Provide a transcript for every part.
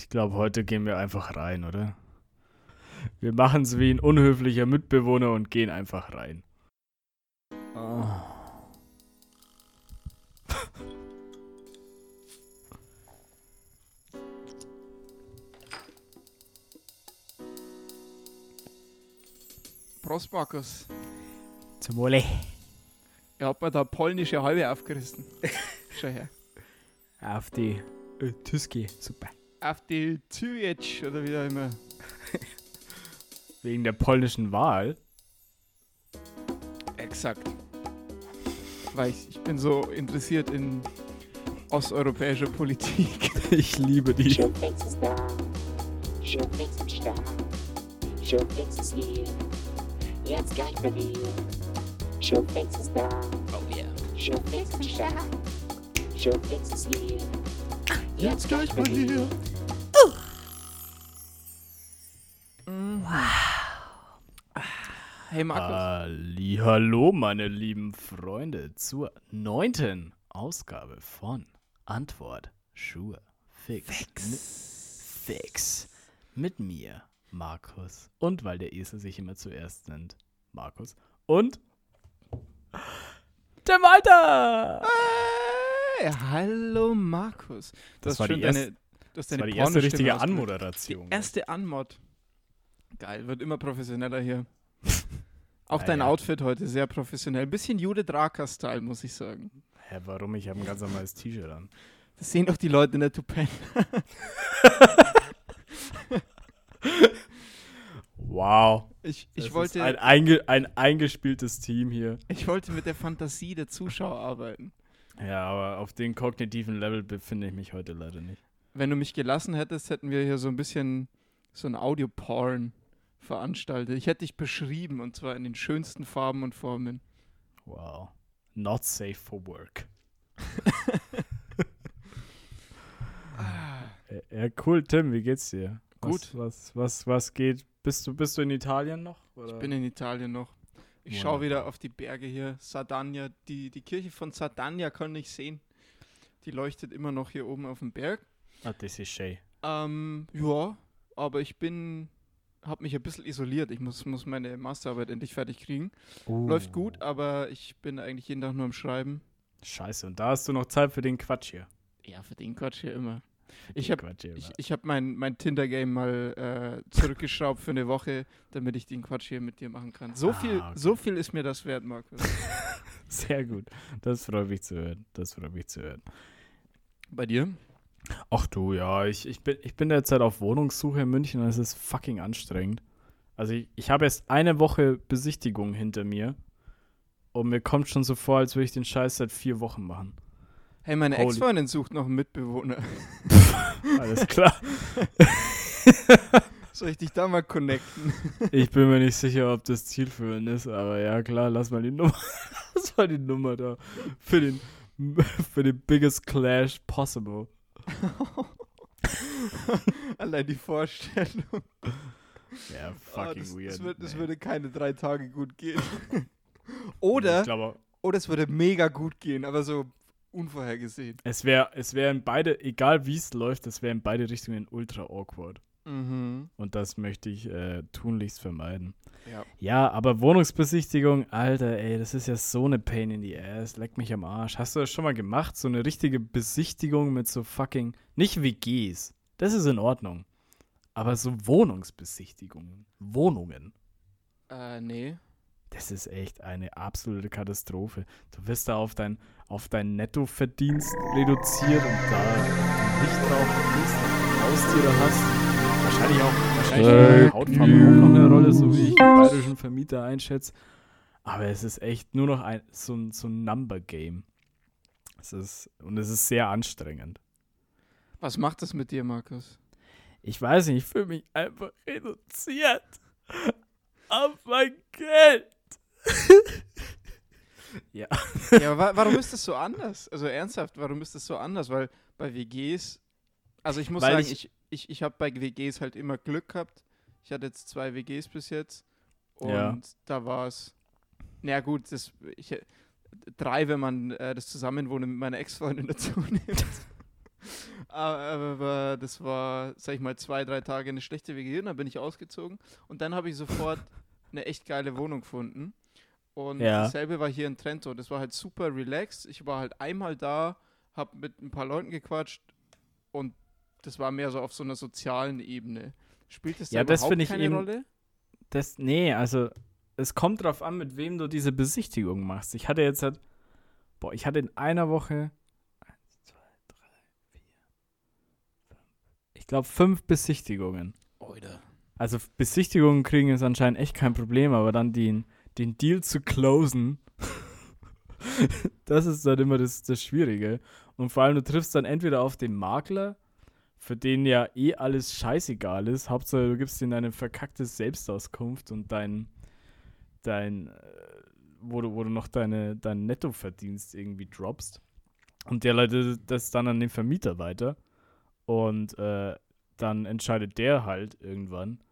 Ich glaube, heute gehen wir einfach rein, oder? Wir machen es wie ein unhöflicher Mitbewohner und gehen einfach rein. Oh. Prost, Markus. Zum Wohle. Ihr habt mir da polnische Halbe aufgerissen. Schau her. Auf die äh, Tüski. Super. Auf die Zürich oder wie auch immer. Wegen der polnischen Wahl. Exakt. Weil ich, ich bin so interessiert in osteuropäischer Politik. Ich liebe die. Showfix ist da. Showfix am Start. Showfix ist hier. Jetzt gleich bei dir. Showfix ist da. Oh yeah. Showfix am Start. Showfix ist hier. Jetzt gleich bei dir. Hey Markus. Hallo, meine lieben Freunde, zur neunten Ausgabe von Antwort Schuhe Fix. Fix. Fix. Mit mir, Markus. Und weil der Esel sich immer zuerst nennt, Markus. Und der Walter! Hey, hallo Markus. Das hast war schön die erste- deine, Das deine war die erste richtige. Anmoderation. Die erste Anmod. Geil, wird immer professioneller hier. Auch dein Naja. Outfit heute sehr professionell. Bisschen Judith Raka-Style, muss ich sagen. Hä, warum? Ich habe ein ganz normales T-Shirt an. Das sehen doch die Leute in der Tupen. Wow. Ich, Das ich, ist wollte, ein, einge ein eingespieltes Team hier. ich wollte mit der Fantasie der Zuschauer arbeiten. Ja, aber auf dem kognitiven Level befinde ich mich heute leider nicht. Wenn du mich gelassen hättest, hätten wir hier so ein bisschen so ein Audio-Porn veranstaltet. Ich hätte dich beschrieben und zwar in den schönsten Farben und Formen. Wow. Not safe for work. Ja, cool, Tim, wie geht's dir? Gut. Was, was, was, was geht? Bist du, bist du in Italien noch? Oder? Ich bin in Italien noch. Ich Wunderbar. schaue wieder auf die Berge hier. Sardagna, die, die Kirche von Sardagna kann ich sehen. Die leuchtet immer noch hier oben auf dem Berg. ah, das ist schön. Ähm, ja, aber ich bin, habe mich ein bisschen isoliert. Ich muss, muss meine Masterarbeit endlich fertig kriegen. Läuft gut, aber ich bin eigentlich jeden Tag nur am Schreiben. Scheiße, und da hast du noch Zeit für den Quatsch hier. Ja, für den Quatsch hier immer. Ich habe ich, ich hab mein, mein Tinder-Game mal äh, zurückgeschraubt für eine Woche, damit ich den Quatsch hier mit dir machen kann. So, Ah, viel, okay. so viel ist mir das wert, Markus. Sehr gut. Das freut mich zu hören. Das freut mich zu hören. Bei dir? Ach du, ja, ich, ich, bin, ich bin derzeit auf Wohnungssuche in München und es ist fucking anstrengend. Also ich, ich habe erst eine Woche Besichtigung hinter mir und mir kommt schon so vor, als würde ich den Scheiß seit vier Wochen machen. Hey, meine Ex-Freundin sucht noch einen Mitbewohner. Alles klar. Soll ich dich da mal connecten? Ich bin mir nicht sicher, ob das zielführend ist, aber ja klar, lass mal die Nummer, lass mal die Nummer da für den, für den biggest clash possible. Allein die Vorstellung. Ja, Ah, fucking das, weird. Das, wird, das nee. würde keine drei Tage gut gehen. Oder, glaube, oder es würde mega gut gehen, aber so unvorhergesehen. es wäre es wär in beide, egal wie es läuft, es wäre in beide Richtungen ultra awkward. Mhm. Und das möchte ich äh, tunlichst vermeiden. Ja. Ja, aber Wohnungsbesichtigung, Alter, ey, das ist ja so eine Pain in the ass. Leck mich am Arsch. Hast du das schon mal gemacht? So eine richtige Besichtigung mit so fucking. Nicht WGs. Das ist in Ordnung. Aber so Wohnungsbesichtigungen. Wohnungen. Äh, nee. Das ist echt eine absolute Katastrophe. Du wirst da auf dein, auf dein Nettoverdienst reduziert und da nicht drauf bist, Haustiere hast. Wahrscheinlich auch, wahrscheinlich spielt Hautfarbe auch noch eine Rolle, so wie ich den bayerischen Vermieter einschätze. Aber es ist echt nur noch ein, so ein, so ein Number-Game. Es ist, und es ist sehr anstrengend. Was macht das mit dir, Markus? Ich weiß nicht, ich fühle mich einfach reduziert auf mein Geld. ja. ja, wa warum ist das so anders? Also ernsthaft, warum ist das so anders? Weil bei WGs, also ich muss Weil sagen, ich- ich, ich, ich habe bei WGs halt immer Glück gehabt. Ich hatte jetzt zwei WGs bis jetzt und Ja. da war es, na gut, das, ich, drei, wenn man äh, das Zusammenwohnen mit meiner Ex-Freundin dazu nimmt. Aber das war, sag ich mal, zwei, drei Tage eine schlechte WG und dann bin ich ausgezogen. Und dann habe ich sofort eine echt geile Wohnung gefunden. Und Ja. dasselbe war hier in Trento. Das war halt super relaxed. Ich war halt einmal da, habe mit ein paar Leuten gequatscht und das war mehr so auf so einer sozialen Ebene. Spielt das da Ja, das überhaupt finde ich keine eben- Rolle? Das, nee, also es kommt drauf an, mit wem du diese Besichtigung machst. Ich hatte jetzt halt, boah, ich hatte in einer Woche, eins, zwei, drei, vier, fünf, ich glaube fünf Besichtigungen. Oida. Also Besichtigungen kriegen ist anscheinend echt kein Problem, aber dann den, den Deal zu closen, das ist dann immer das, das Schwierige. Und vor allem, du triffst dann entweder auf den Makler, für den ja eh alles scheißegal ist. Hauptsache, du gibst ihm eine verkackte Selbstauskunft und dein, dein, äh, wo du, wo du noch deine, dein Nettoverdienst irgendwie droppst. Und der leitet das dann an den Vermieter weiter. Und äh, dann entscheidet der halt irgendwann.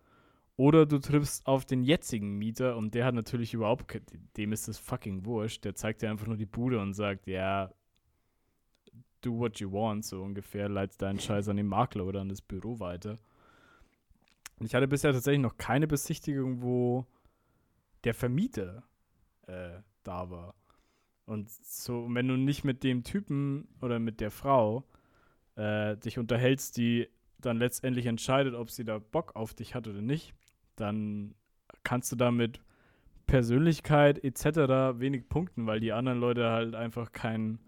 Oder du triffst auf den jetzigen Mieter und der hat natürlich überhaupt, dem ist das fucking wurscht. Der zeigt dir einfach nur die Bude und sagt, ja, do what you want, so ungefähr, leitet deinen Scheiß an den Makler oder an das Büro weiter. Und ich hatte bisher tatsächlich noch keine Besichtigung, wo der Vermieter äh, da war. Und so, wenn du nicht mit dem Typen oder mit der Frau äh, dich unterhältst, die dann letztendlich entscheidet, ob sie da Bock auf dich hat oder nicht, dann kannst du damit Persönlichkeit etc. wenig punkten, weil die anderen Leute halt einfach kein,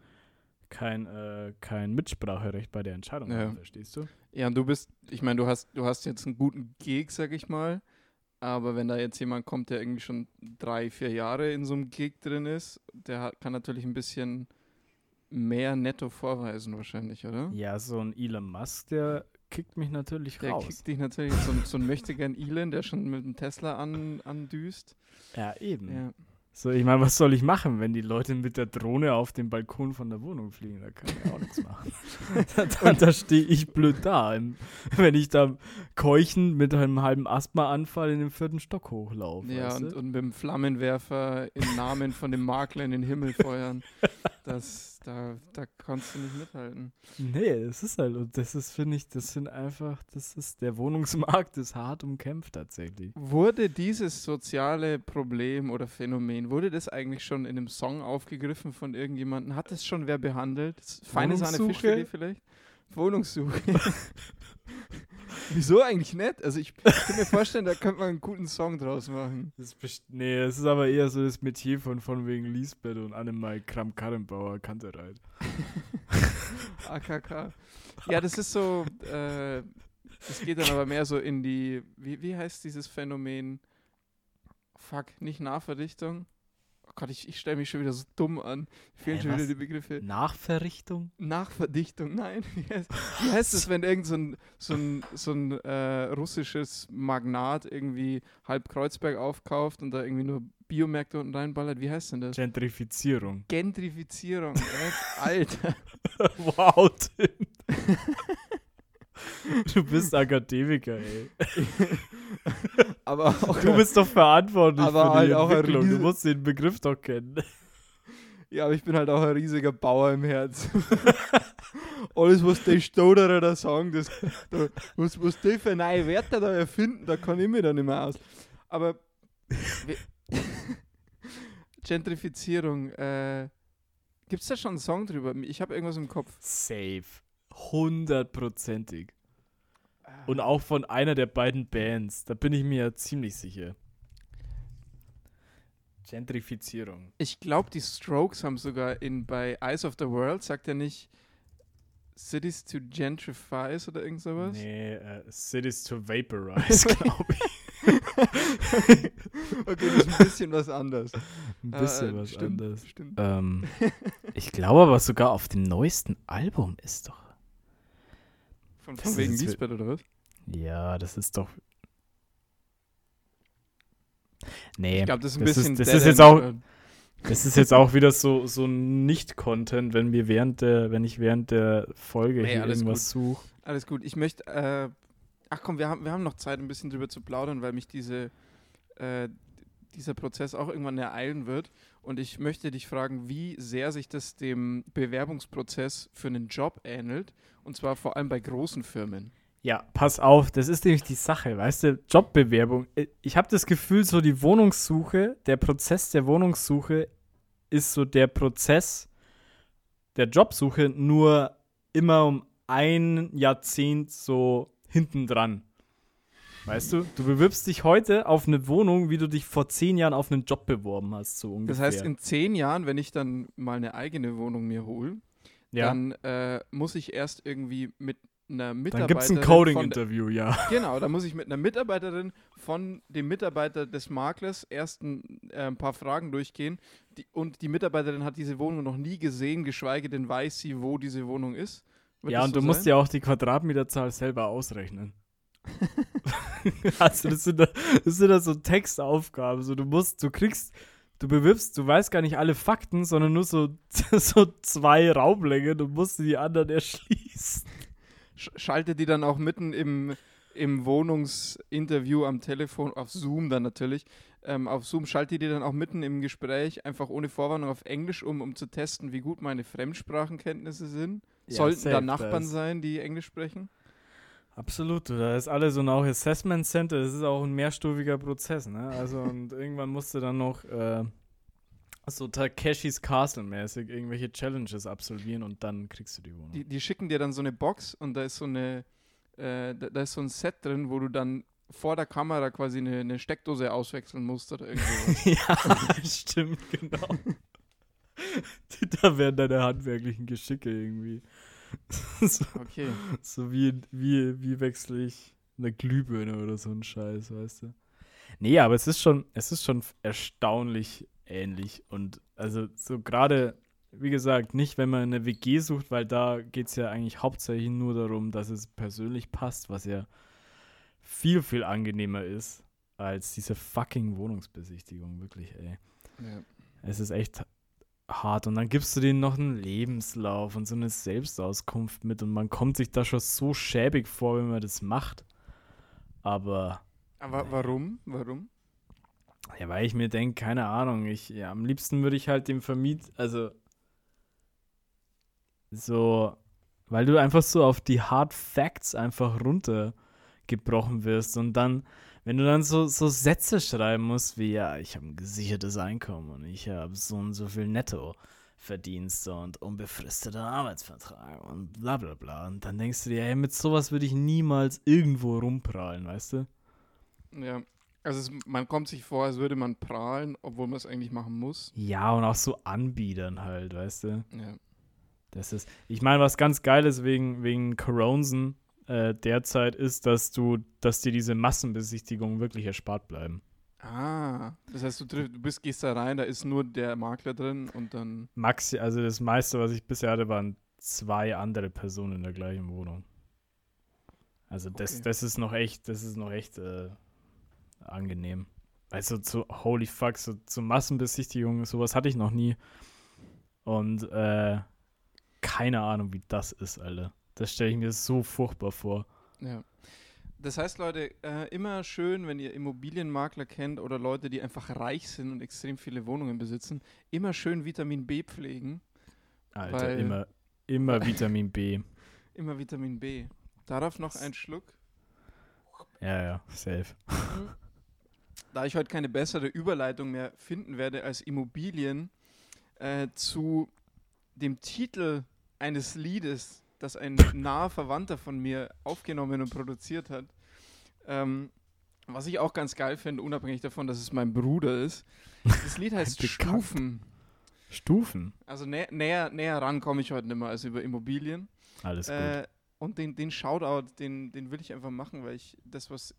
kein, äh, kein Mitspracherecht bei der Entscheidung Ja. haben, verstehst du? Ja, und du bist, ich meine, du hast, du hast jetzt einen guten Gig, sag ich mal. Aber wenn da jetzt jemand kommt, der irgendwie schon drei, vier Jahre in so einem Gig drin ist, der hat, kann natürlich ein bisschen mehr netto vorweisen, wahrscheinlich, oder? Ja, so ein Elon Musk, der kickt mich natürlich Der raus. kickt dich natürlich, so, ein- so ein Möchtegern Elon, der schon mit dem Tesla an, andüst. ja, eben. Ja. So, ich meine, was soll ich machen, wenn die Leute mit der Drohne auf den Balkon von der Wohnung fliegen? Da kann ich auch nichts machen. da da stehe ich blöd da, wenn ich da keuchend mit einem halben Asthmaanfall in den vierten Stock hochlaufe. Ja, und, und mit dem Flammenwerfer im Namen von dem Makler in den Himmel feuern. Das, da, da kannst du nicht mithalten. Nee, es ist halt, und das ist, finde ich, das sind einfach, das ist, der Wohnungsmarkt ist hart umkämpft tatsächlich. Wurde dieses soziale Problem oder Phänomen, wurde das eigentlich schon in einem Song aufgegriffen von irgendjemandem? Hat das schon wer behandelt? Feine Sahne? Fischfilet vielleicht? Wohnungssuche. Wieso eigentlich nicht? Also ich, ich kann mir vorstellen, da könnte man einen guten Song draus machen. Das ist nee, es ist aber eher so das Metier von, von wegen Lisbeth und Annemal Kram-Karrenbauer Kantereit. AKK. Ja, das ist so, äh, das geht dann aber mehr so in die, wie, wie heißt dieses Phänomen? Fuck, nicht Nahverdichtung? Oh Gott, ich, ich stelle mich schon wieder so dumm an. Fehlen Hä, schon wieder die Begriffe. Nachverrichtung? Nachverdichtung, nein. Wie heißt, wie heißt es, wenn irgend so ein, so ein, so ein äh, russisches Magnat irgendwie halb Kreuzberg aufkauft und da irgendwie nur Biomärkte unten reinballert? Wie heißt denn das? Gentrifizierung. Gentrifizierung. Alter. wow, Tim. Du bist Akademiker, ey. Aber auch, Du bist doch verantwortlich Aber für die halt auch ein Entwicklung. Du musst den Begriff doch kennen. ja, aber ich bin halt auch ein riesiger Bauer im Herz. Alles, was die Stoderer da sagen, das, da, was, was die für neue Wörter da erfinden, da kann ich mir dann nicht mehr aus. Aber Gentrifizierung, äh, gibt es da schon einen Song drüber? Ich habe irgendwas im Kopf. Safe. Hundertprozentig. Und auch von einer der beiden Bands. Da bin ich mir ziemlich sicher. Gentrifizierung. Ich glaube, die Strokes haben sogar in bei Eyes of the World, sagt er nicht Cities to Gentrify oder irgend sowas? Nee, äh, Cities to Vaporize, glaube ich. okay, das ist ein bisschen was anderes. Ein bisschen Äh, was stimmt, anderes. Stimmt. Ähm, ich glaube aber sogar auf dem neuesten Album ist doch. Von, von wegen Lisbeth oder was? Ja, das ist doch. Nee, Ich glaube, das ist ein das bisschen. ist, das ist jetzt auch, das ist jetzt auch wieder so, so Nicht-Content, wenn wir während der, wenn ich während der Folge Nee, hier alles irgendwas suche. Alles gut. Ich möchte. Äh, ach komm, wir haben, wir haben noch Zeit, ein bisschen drüber zu plaudern, weil mich diese. Äh, dieser Prozess auch irgendwann ereilen wird. Und ich möchte dich fragen, wie sehr sich das dem Bewerbungsprozess für einen Job ähnelt. Und zwar vor allem bei großen Firmen. Ja, pass auf, das ist nämlich die Sache, weißt du, Jobbewerbung. Äh, ich habe das Gefühl, so die Wohnungssuche, der Prozess der Wohnungssuche ist so der Prozess der Jobsuche nur immer um ein Jahrzehnt so hintendran. Weißt du, du bewirbst dich heute auf eine Wohnung, wie du dich vor zehn Jahren auf einen Job beworben hast, so ungefähr. Das heißt, in zehn Jahren, wenn ich dann mal eine eigene Wohnung mir hole, ja. dann äh, muss ich erst irgendwie mit einer Mitarbeiterin. Dann gibt es ein Coding-Interview, ja. Genau, da muss ich mit einer Mitarbeiterin von dem Mitarbeiter des Maklers erst ein, äh, ein paar Fragen durchgehen. Die, und die Mitarbeiterin hat diese Wohnung noch nie gesehen, geschweige denn weiß sie, wo diese Wohnung ist. Wird ja, und so du sein? musst ja auch die Quadratmeterzahl selber ausrechnen. also das sind, das sind dann so Textaufgaben. So, du musst, du kriegst, du bewirbst, du weißt gar nicht alle Fakten, sondern nur so, so zwei Raumlänge. Du musst die anderen erschließen. Schalte die dann auch mitten im, im Wohnungsinterview am Telefon, auf Zoom dann natürlich, ähm, auf Zoom schalte die dann auch mitten im Gespräch einfach ohne Vorwarnung auf Englisch um, um zu testen, wie gut meine Fremdsprachenkenntnisse sind. Ja, Sollten da Nachbarn das. sein, die Englisch sprechen? Absolut, da ist alles und auch Assessment Center, das ist auch ein mehrstufiger Prozess, ne? Also und irgendwann musst du dann noch äh, so Takeshis Castle mäßig irgendwelche Challenges absolvieren und dann kriegst du die Wohnung. Die, die schicken dir dann so eine Box und da ist so eine, äh, da, da, ist so ein Set drin, wo du dann vor der Kamera quasi eine, eine Steckdose auswechseln musst oder irgendwie. ja, stimmt, genau. da werden deine handwerklichen Geschicke irgendwie so, okay. So wie, wie, wie wechsle ich eine Glühbirne oder so ein Scheiß, weißt du? Nee, aber es ist schon, es ist schon erstaunlich ähnlich. Und also so gerade, wie gesagt, nicht, wenn man eine WG sucht, weil da geht es ja eigentlich hauptsächlich nur darum, dass es persönlich passt, was ja viel, viel angenehmer ist als diese fucking Wohnungsbesichtigung, wirklich, ey. Ja. Es ist echt hart. Und dann gibst du denen noch einen Lebenslauf und so eine Selbstauskunft mit. Und man kommt sich da schon so schäbig vor, wenn man das macht. Aber. Aber nee. warum? Warum? Ja, weil ich mir denke, keine Ahnung, ich, ja, am liebsten würde ich halt dem Vermiet, also so, weil du einfach so auf die Hard Facts einfach runtergebrochen wirst und dann wenn du dann so, so Sätze schreiben musst, wie, ja, ich habe ein gesichertes Einkommen und ich habe so und so viel Netto. Verdienste und unbefristeter Arbeitsvertrag und bla bla bla. Und dann denkst du dir, ey, mit sowas würde ich niemals irgendwo rumprallen, weißt du? Ja, also es, man kommt sich vor, als würde man prahlen, obwohl man es eigentlich machen muss. Ja, und auch so anbiedern halt, weißt du? Ja. Das ist, ich meine, was ganz Geiles wegen, wegen Coronsen äh, derzeit ist, dass du, dass dir diese Massenbesichtigungen wirklich erspart bleiben. Ah, das heißt, du, triff, du bist, gehst da rein, da ist nur der Makler drin und dann. Maxi, also das meiste, was ich bisher hatte, waren zwei andere Personen in der gleichen Wohnung. Also das, okay. das ist noch echt, das ist noch echt äh, angenehm. Also zu holy fuck, so zu Massenbesichtigungen, sowas hatte ich noch nie. Und äh, keine Ahnung, wie das ist, Alter. Das stelle ich mir so furchtbar vor. Ja. Das heißt, Leute, äh, immer schön, wenn ihr Immobilienmakler kennt oder Leute, die einfach reich sind und extrem viele Wohnungen besitzen, immer schön Vitamin B pflegen. Alter, immer, immer Vitamin B. immer Vitamin B. Darauf noch ein Schluck. Ja, ja, safe. Mhm. Da ich heute keine bessere Überleitung mehr finden werde als Immobilien äh, zu dem Titel eines Liedes, das ein naher Verwandter von mir aufgenommen und produziert hat. Ähm, was ich auch ganz geil finde, unabhängig davon, dass es mein Bruder ist. Das Lied heißt Stufen. Stufen? Also nä näher, näher ran komme ich heute nicht mehr also über Immobilien. Alles äh, gut. Äh, und den, den Shoutout, den, den will ich einfach machen, weil ich das, was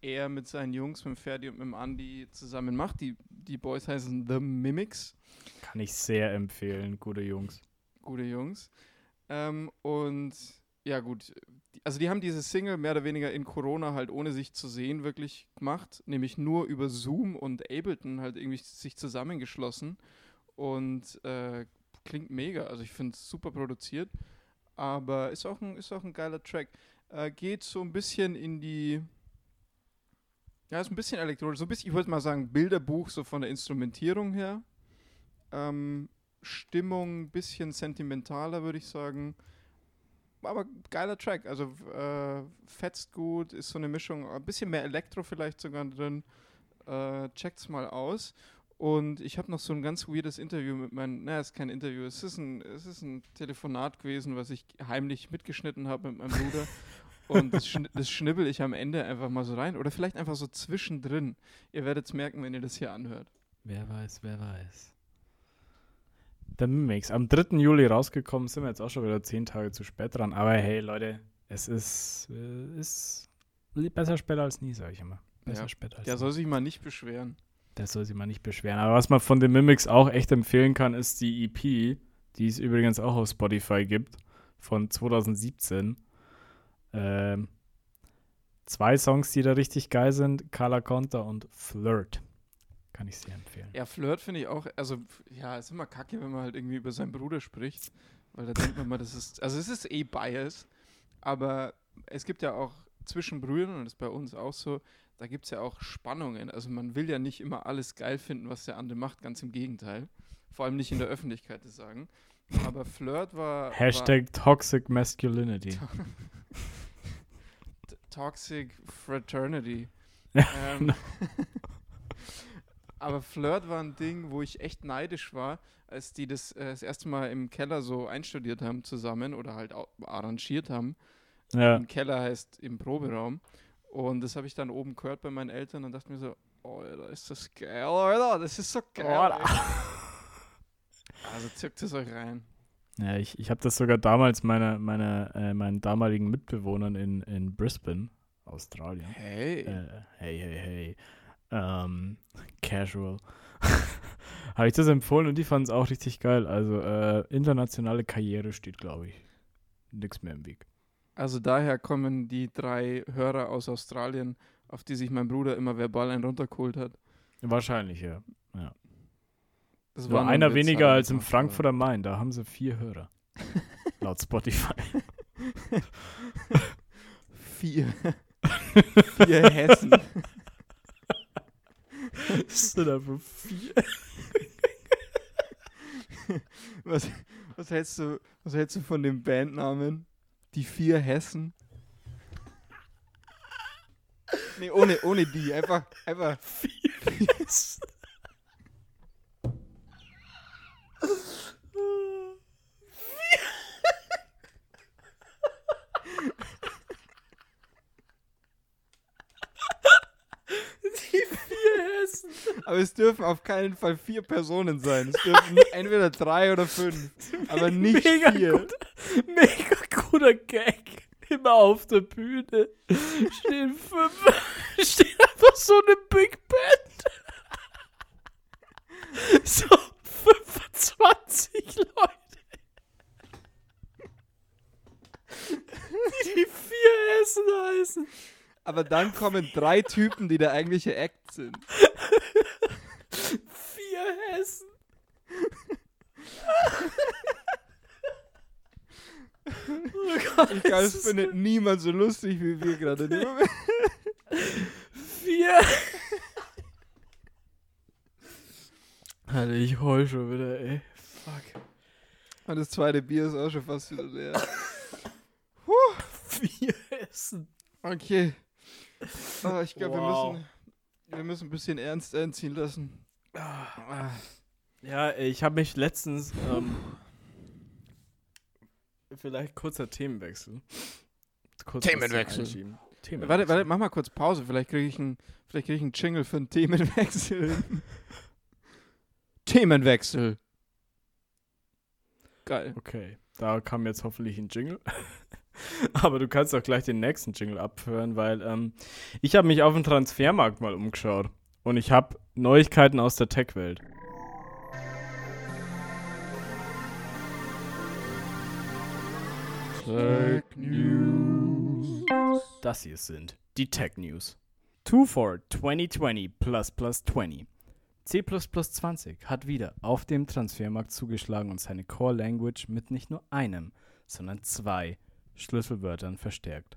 er mit seinen Jungs, mit dem Ferdi und mit dem Andi zusammen macht, die, die Boys heißen The Mimics. Kann ich sehr empfehlen, gute Jungs. Gute Jungs. Ähm, und ja, gut. Also, die haben diese Single mehr oder weniger in Corona halt ohne sich zu sehen wirklich gemacht, nämlich nur über Zoom und Ableton halt irgendwie sich zusammengeschlossen. Und äh, klingt mega. Also, ich finde es super produziert. Aber ist auch ein, ist auch ein geiler Track. Äh, geht so ein bisschen in die. Ja, ist ein bisschen elektronisch. So ein bisschen, ich würde mal sagen, Bilderbuch, so von der Instrumentierung her. Ähm, Stimmung ein bisschen sentimentaler, würde ich sagen. Aber geiler Track. Also äh, fetzt gut, ist so eine Mischung, ein bisschen mehr Elektro vielleicht sogar drin. Äh, checkt's mal aus. Und ich habe noch so ein ganz weirdes Interview mit meinem, naja, es ist kein Interview, es ist ein, es ist ein Telefonat gewesen, was ich heimlich mitgeschnitten habe mit meinem Bruder. Und das, schn das schnibbel ich am Ende einfach mal so rein. Oder vielleicht einfach so zwischendrin. Ihr werdet es merken, wenn ihr das hier anhört. Wer weiß, wer weiß. Der Mimix. Am 3. Juli rausgekommen, sind wir jetzt auch schon wieder zehn Tage zu spät dran. Aber hey, Leute, es ist, äh, ist besser später als nie, sage ich immer. Besser Ja. später als Der nie. soll sich mal nicht beschweren. Der soll sich mal nicht beschweren. Aber was man von den Mimics auch echt empfehlen kann, ist die EP, die es übrigens auch auf Spotify gibt, von 2017. Ähm, zwei Songs, die da richtig geil sind: Carla Conta und Flirt. Kann ich sehr empfehlen. Ja, Flirt finde ich auch, also ja, ist immer kacke, wenn man halt irgendwie über seinen Bruder spricht, weil da denkt man mal, das ist, also es ist eh Bias, aber es gibt ja auch zwischen Brüdern, und das ist bei uns auch so, da gibt es ja auch Spannungen. Also man will ja nicht immer alles geil finden, was der andere macht, ganz im Gegenteil. Vor allem nicht in der Öffentlichkeit das sagen. Aber Flirt war. Hashtag Toxic Masculinity. War T- Toxic Fraternity. Ja, ähm, aber Flirt war ein Ding, wo ich echt neidisch war, als die das äh, das erste Mal im Keller so einstudiert haben zusammen oder halt arrangiert haben. Ja. Im Keller heißt im Proberaum. Und das habe ich dann oben gehört bei meinen Eltern und dachte mir so, oh, Alter, ist das geil, Alter, das ist so geil. Also zückt es euch rein. Ja, ich, ich habe das sogar damals meine, meine, äh, meinen damaligen Mitbewohnern in, in Brisbane, Australien. Hey. Äh, hey, hey, hey. Ähm, casual. habe ich das empfohlen und die fanden es auch richtig geil. Also äh, internationale Karriere steht, glaube ich, nix mehr im Weg. Also daher kommen die drei Hörer aus Australien, auf die sich mein Bruder immer verbal einen runtergeholt hat. Wahrscheinlich, ja. Das Nur nur einer weniger aber als im das Frankfurter Main. Da haben sie vier Hörer. Laut Spotify. Vier. Vier Hessen. Das sind einfach vier. Was, was, hältst du, was hältst du von dem Bandnamen? Die vier Hessen? Nee, ohne, ohne die. Einfach, einfach. Die vier Hessen. Aber es dürfen auf keinen Fall vier Personen sein. Es dürfen entweder drei oder fünf. Aber nicht Mega vier. gut. Mega guter Gag. Immer auf der Bühne stehen fünf, steht einfach so eine Big Band. So 25 Leute. Die die vier Hessen heißen. Aber dann kommen drei Typen, die der eigentliche Act sind. Vier Hessen. oh Gott, Ich glaube, es findet niemand so lustig wie wir gerade. vier. Alter, ich heul schon wieder, ey. Fuck. Und das zweite Bier ist auch schon fast wieder leer. Vier Hessen. Okay. Ah, ich glaube, Wow. wir, müssen, wir müssen ein bisschen ernst einziehen lassen. Ah. Ja, ich habe mich letztens. Ähm, vielleicht kurzer Themenwechsel. Kurz Themenwechsel. Themenwechsel. Warte, warte, mach mal kurz Pause. Vielleicht kriege ich einen vielleicht krieg ich einen Jingle für einen Themenwechsel. Themenwechsel. Geil. Okay, da kam jetzt hoffentlich ein Jingle. Aber du kannst auch gleich den nächsten Jingle abhören, weil ähm, ich habe mich auf dem Transfermarkt mal umgeschaut und ich habe Neuigkeiten aus der Tech-Welt. Tech News. Das hier sind die Tech News. 2 for 2020 plus plus 20. C++ 20 hat wieder auf dem Transfermarkt zugeschlagen und seine Core Language mit nicht nur einem, sondern zwei Schlüsselwörtern verstärkt.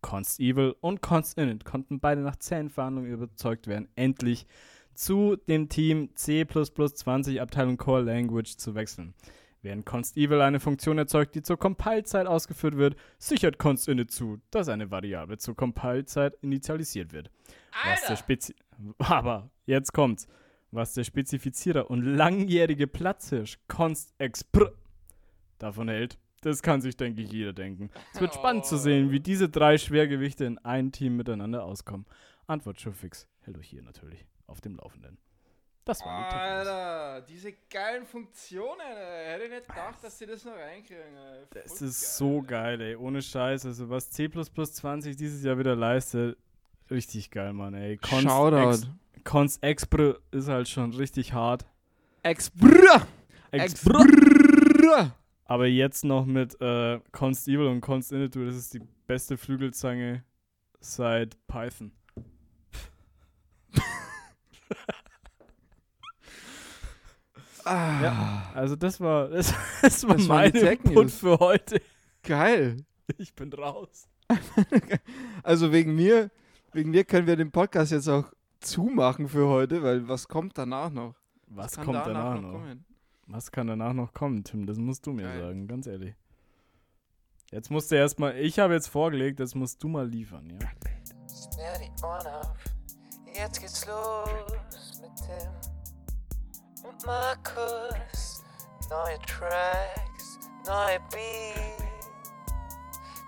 Const Evil und Const Init konnten beide nach zähen Verhandlungen überzeugt werden, endlich zu dem Team C++20 Abteilung Core Language zu wechseln. Während Const Evil eine Funktion erzeugt, die zur Compile-Zeit ausgeführt wird, sichert Const Init zu, dass eine Variable zur Compile-Zeit initialisiert wird. Was der Spezi Aber jetzt kommt's. Was der Spezifizierer und langjährige Platzhirsch Const Expr davon hält, das kann sich, denke ich, jeder denken. Es wird spannend zu sehen, wie diese drei Schwergewichte in einem Team miteinander auskommen. Antwort Schufix hält euch hier natürlich auf dem Laufenden. Das war. Alter, diese geilen Funktionen, ey. hätte ich nicht gedacht, dass sie das noch reinkriegen. Ey. Das Voll ist so geil, ey. Ohne Scheiß. Also, was C20 dieses Jahr wieder leistet, richtig geil, Mann, ey. Const Shoutout. Ex, Const Expr ist halt schon richtig hart. Exbrr! Expr. Exbrr! Aber jetzt noch mit äh, Const Evil und Const Init, das ist die beste Flügelzange seit Python. Ah, Ja. Also das war das, das war Das mein Input für heute. Geil. Ich bin raus. Also wegen mir, wegen mir können wir den Podcast jetzt auch zumachen für heute, weil was kommt danach noch? Was kann kommt danach noch? kommen? Was kann danach noch kommen, Tim? Das musst du mir Geil. sagen, ganz ehrlich. Jetzt musst du erstmal, ich habe jetzt vorgelegt, das musst du mal liefern, ja? Sperr die Ohren auf, jetzt geht's los mit Tim und Markus. Neue Tracks, neue Beat,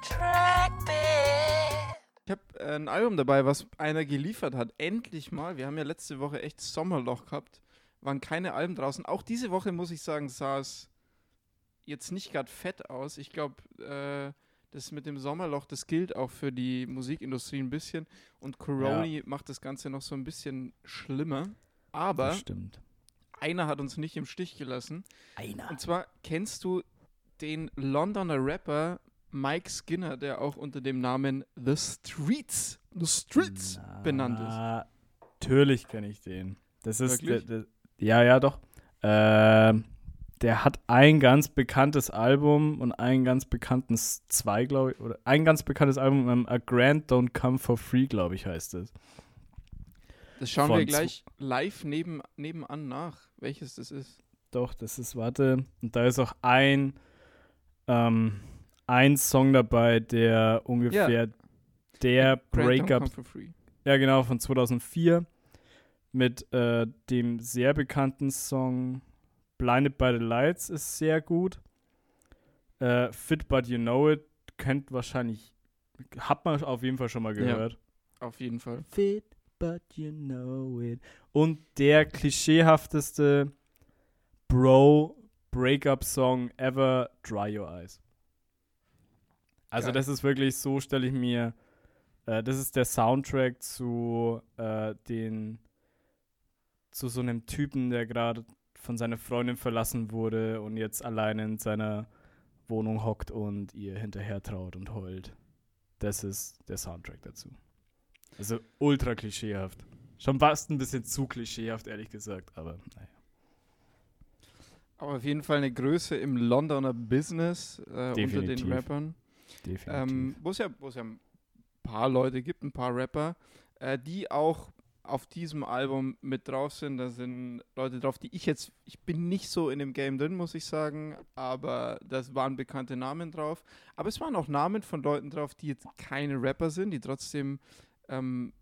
Trackbeat. Ich habe äh, ein Album dabei, was einer geliefert hat. Endlich mal. Wir haben ja letzte Woche echt Sommerloch gehabt. Waren keine Alben draußen. Auch diese Woche, muss ich sagen, sah es jetzt nicht gerade fett aus. Ich glaube, äh, das mit dem Sommerloch, das gilt auch für die Musikindustrie ein bisschen. Und Coroni macht das Ganze noch so ein bisschen schlimmer. Aber Das stimmt. Einer hat uns nicht im Stich gelassen. Einer. Und zwar kennst du den Londoner Rapper Mike Skinner, der auch unter dem Namen The Streets, The Streets benannt ist. Natürlich kenne ich den. Das ist der, der, ja, ja, doch. Ähm, der hat ein ganz bekanntes Album und einen ganz bekannten S- zwei, glaube ich, oder ein ganz bekanntes Album, ähm, A Grant Don't Come for Free, glaube ich, heißt es. Das schauen wir gleich live neben, nebenan nach, welches das ist. Doch, das ist, warte, und da ist auch ein, ähm, ein Song dabei, der ungefähr der Grant Don't Breakup. Ja, genau, von 2004 mit äh, dem sehr bekannten Song Blinded by the Lights ist sehr gut. Äh, Fit But You Know It kennt wahrscheinlich, hat man auf jeden Fall schon mal Ja. gehört. Auf jeden Fall. Fit But You Know It. Und der klischeehafteste Bro Breakup Song ever, Dry Your Eyes. Also Geil. das ist wirklich, so stelle ich mir, äh, das ist der Soundtrack zu äh, den, zu so einem Typen, der gerade von seiner Freundin verlassen wurde und jetzt alleine in seiner Wohnung hockt und ihr hinterher traut und heult. Das ist der Soundtrack dazu. Also ultra klischeehaft. Schon fast ein bisschen zu klischeehaft, ehrlich gesagt, aber naja. Aber auf jeden Fall eine Größe im Londoner Business äh, unter den. Rappern. Definitiv. Ähm, wo es ja, wo es ja ein paar Leute gibt, ein paar Rapper, äh, die auch auf diesem Album mit drauf sind. Da sind Leute drauf, die ich jetzt, ich bin nicht so in dem Game drin, muss ich sagen, aber das waren bekannte Namen drauf. Aber es waren auch Namen von Leuten drauf, die jetzt keine Rapper sind, die trotzdem, ähm,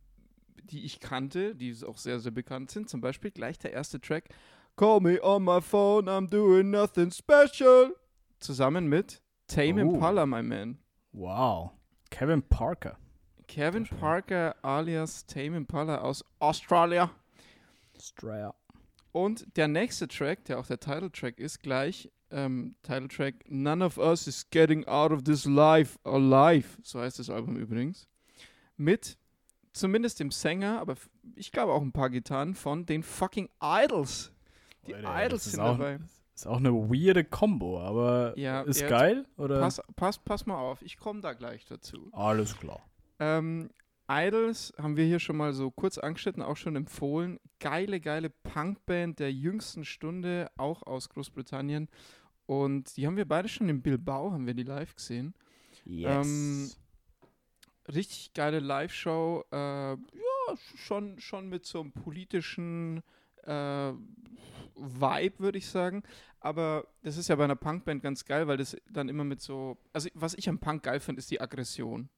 die ich kannte, die auch sehr, sehr bekannt sind. Zum Beispiel gleich der erste Track, Call me on my phone, I'm doing nothing special. Zusammen mit Tame Oh. Impala, my man. wow. Kevin Parker. Kevin. Parker alias Tame Impala aus Australia. Straya. Und der nächste Track, der auch der Titeltrack ist, gleich ähm, Titeltrack None of Us is Getting Out of This Life Alive. So heißt das Album übrigens. Mit zumindest dem Sänger, aber ich glaube auch ein paar Gitarren von den fucking Idols. Die das Idols sind auch- dabei. Ist auch eine weirde Combo, aber Ja, ist ja, geil, oder? Pass, pass, pass mal auf, ich komme da gleich dazu. Alles klar. Ähm, Idols haben wir hier schon mal so kurz angeschnitten, auch schon empfohlen. Geile, geile Punkband der jüngsten Stunde, auch aus Großbritannien. Und die haben wir beide schon in Bilbao, haben wir die live gesehen. Yes. Ähm, richtig geile Live-Show. Äh, ja, schon, schon mit so einem politischen äh, Vibe, würde ich sagen. Aber das ist ja bei einer Punkband ganz geil, weil das dann immer mit so. Also, was ich am Punk geil finde, ist die Aggression.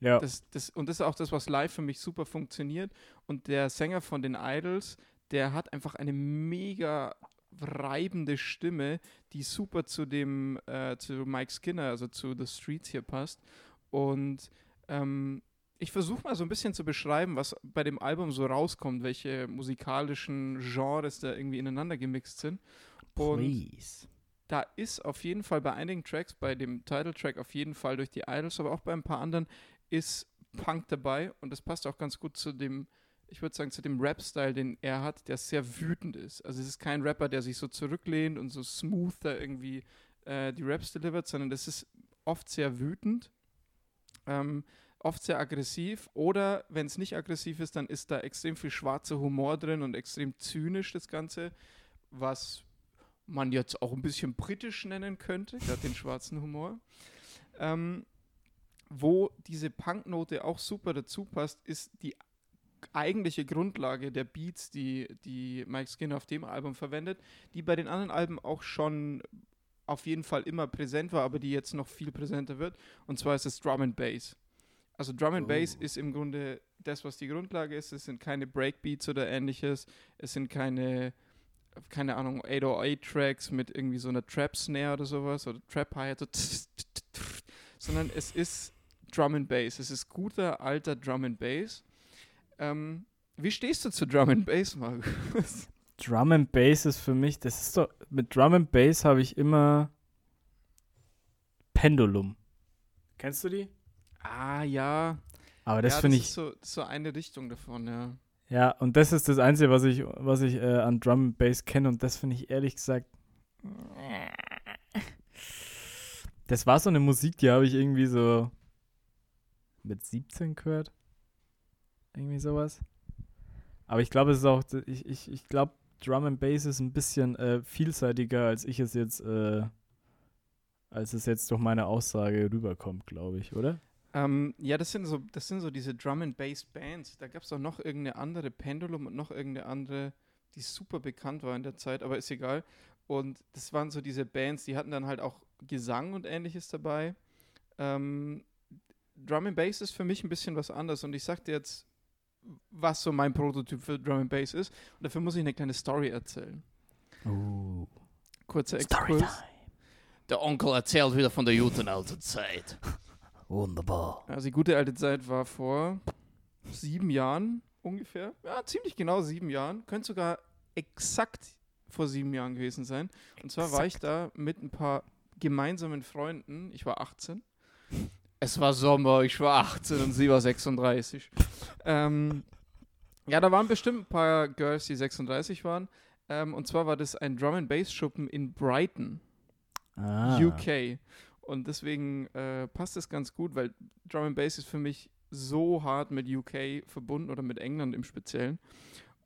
Ja. Das, das, und das ist auch das, was live für mich super funktioniert. Und der Sänger von den Idols, der hat einfach eine mega reibende Stimme, die super zu dem, äh, zu Mike Skinner, also zu The Streets hier passt. Und ähm, ich versuche mal so ein bisschen zu beschreiben, was bei dem Album so rauskommt, welche musikalischen Genres da irgendwie ineinander gemixt sind. Und Please. da ist auf jeden Fall bei einigen Tracks, bei dem Title-Track auf jeden Fall durch die Idols, aber auch bei ein paar anderen ist Punk dabei und das passt auch ganz gut zu dem, ich würde sagen, zu dem Rap-Style, den er hat, der sehr wütend ist. Also es ist kein Rapper, der sich so zurücklehnt und so smooth da irgendwie äh, die Raps delivert, sondern das ist oft sehr wütend, ähm, oft sehr aggressiv oder wenn es nicht aggressiv ist, dann ist da extrem viel schwarzer Humor drin und extrem zynisch das Ganze, was man jetzt auch ein bisschen britisch nennen könnte, gerade den schwarzen Humor. Ähm, wo diese Punknote auch super dazu passt, ist die eigentliche Grundlage der Beats, die, die Mike Skinner auf dem Album verwendet, die bei den anderen Alben auch schon auf jeden Fall immer präsent war, aber die jetzt noch viel präsenter wird. Und zwar ist es Drum and Bass. Also Drum and Bass Oh. ist im Grunde das, was die Grundlage ist. Es sind keine Breakbeats oder ähnliches. Es sind keine, keine Ahnung, 808-Tracks mit irgendwie so einer Trap-Snare oder sowas oder Trap-Hi-Hat, so sondern es ist Drum and Bass. Es ist guter, alter Drum and Bass. Ähm, wie stehst du zu Drum and Bass, Markus? Drum and Bass ist für mich, das ist doch, mit Drum and Bass habe ich immer Pendulum. Kennst du die? ah, ja. Aber das ja, finde ich, ist so, das ist so eine Richtung davon, ja. ja, und das ist das Einzige, was ich, was ich äh, an Drum and Bass kenne und das finde ich ehrlich gesagt, das war so eine Musik, die habe ich irgendwie so mit 17 gehört. Irgendwie sowas. Aber ich glaube, es ist auch, ich, ich, ich glaube, Drum and Bass ist ein bisschen äh, vielseitiger, als ich es jetzt, äh, als es jetzt durch meine Aussage rüberkommt, glaube ich, oder? Ähm, ja, das sind so, das sind so diese Drum and Bass Bands. Da gab es auch noch irgendeine andere Pendulum und noch irgendeine andere, die super bekannt war in der Zeit, aber ist egal. Und das waren so diese Bands, die hatten dann halt auch Gesang und ähnliches dabei. Ähm, Drum and Bass ist für mich ein bisschen was anderes und ich sag dir jetzt, was so mein Prototyp für Drum and Bass ist. Und dafür muss ich eine kleine Story erzählen. Uh. Kurzer Exkurs. Der Onkel erzählt wieder von der guten alten Zeit. Wunderbar. Also die gute alte Zeit war vor sieben Jahren ungefähr. Ja, ziemlich genau sieben Jahren. Könnte sogar exakt vor sieben Jahren gewesen sein. Und zwar war ich da mit ein paar gemeinsamen Freunden. Ich war 18. Es war Sommer, ich war 18 und sie war 36. ähm, ja, da waren bestimmt ein paar Girls, die 36 waren. Ähm, und zwar war das ein Drum and Bass Schuppen in Brighton. Ah. UK. Und deswegen äh, passt es ganz gut, weil Drum and Bass ist für mich so hart mit UK verbunden oder mit England im Speziellen.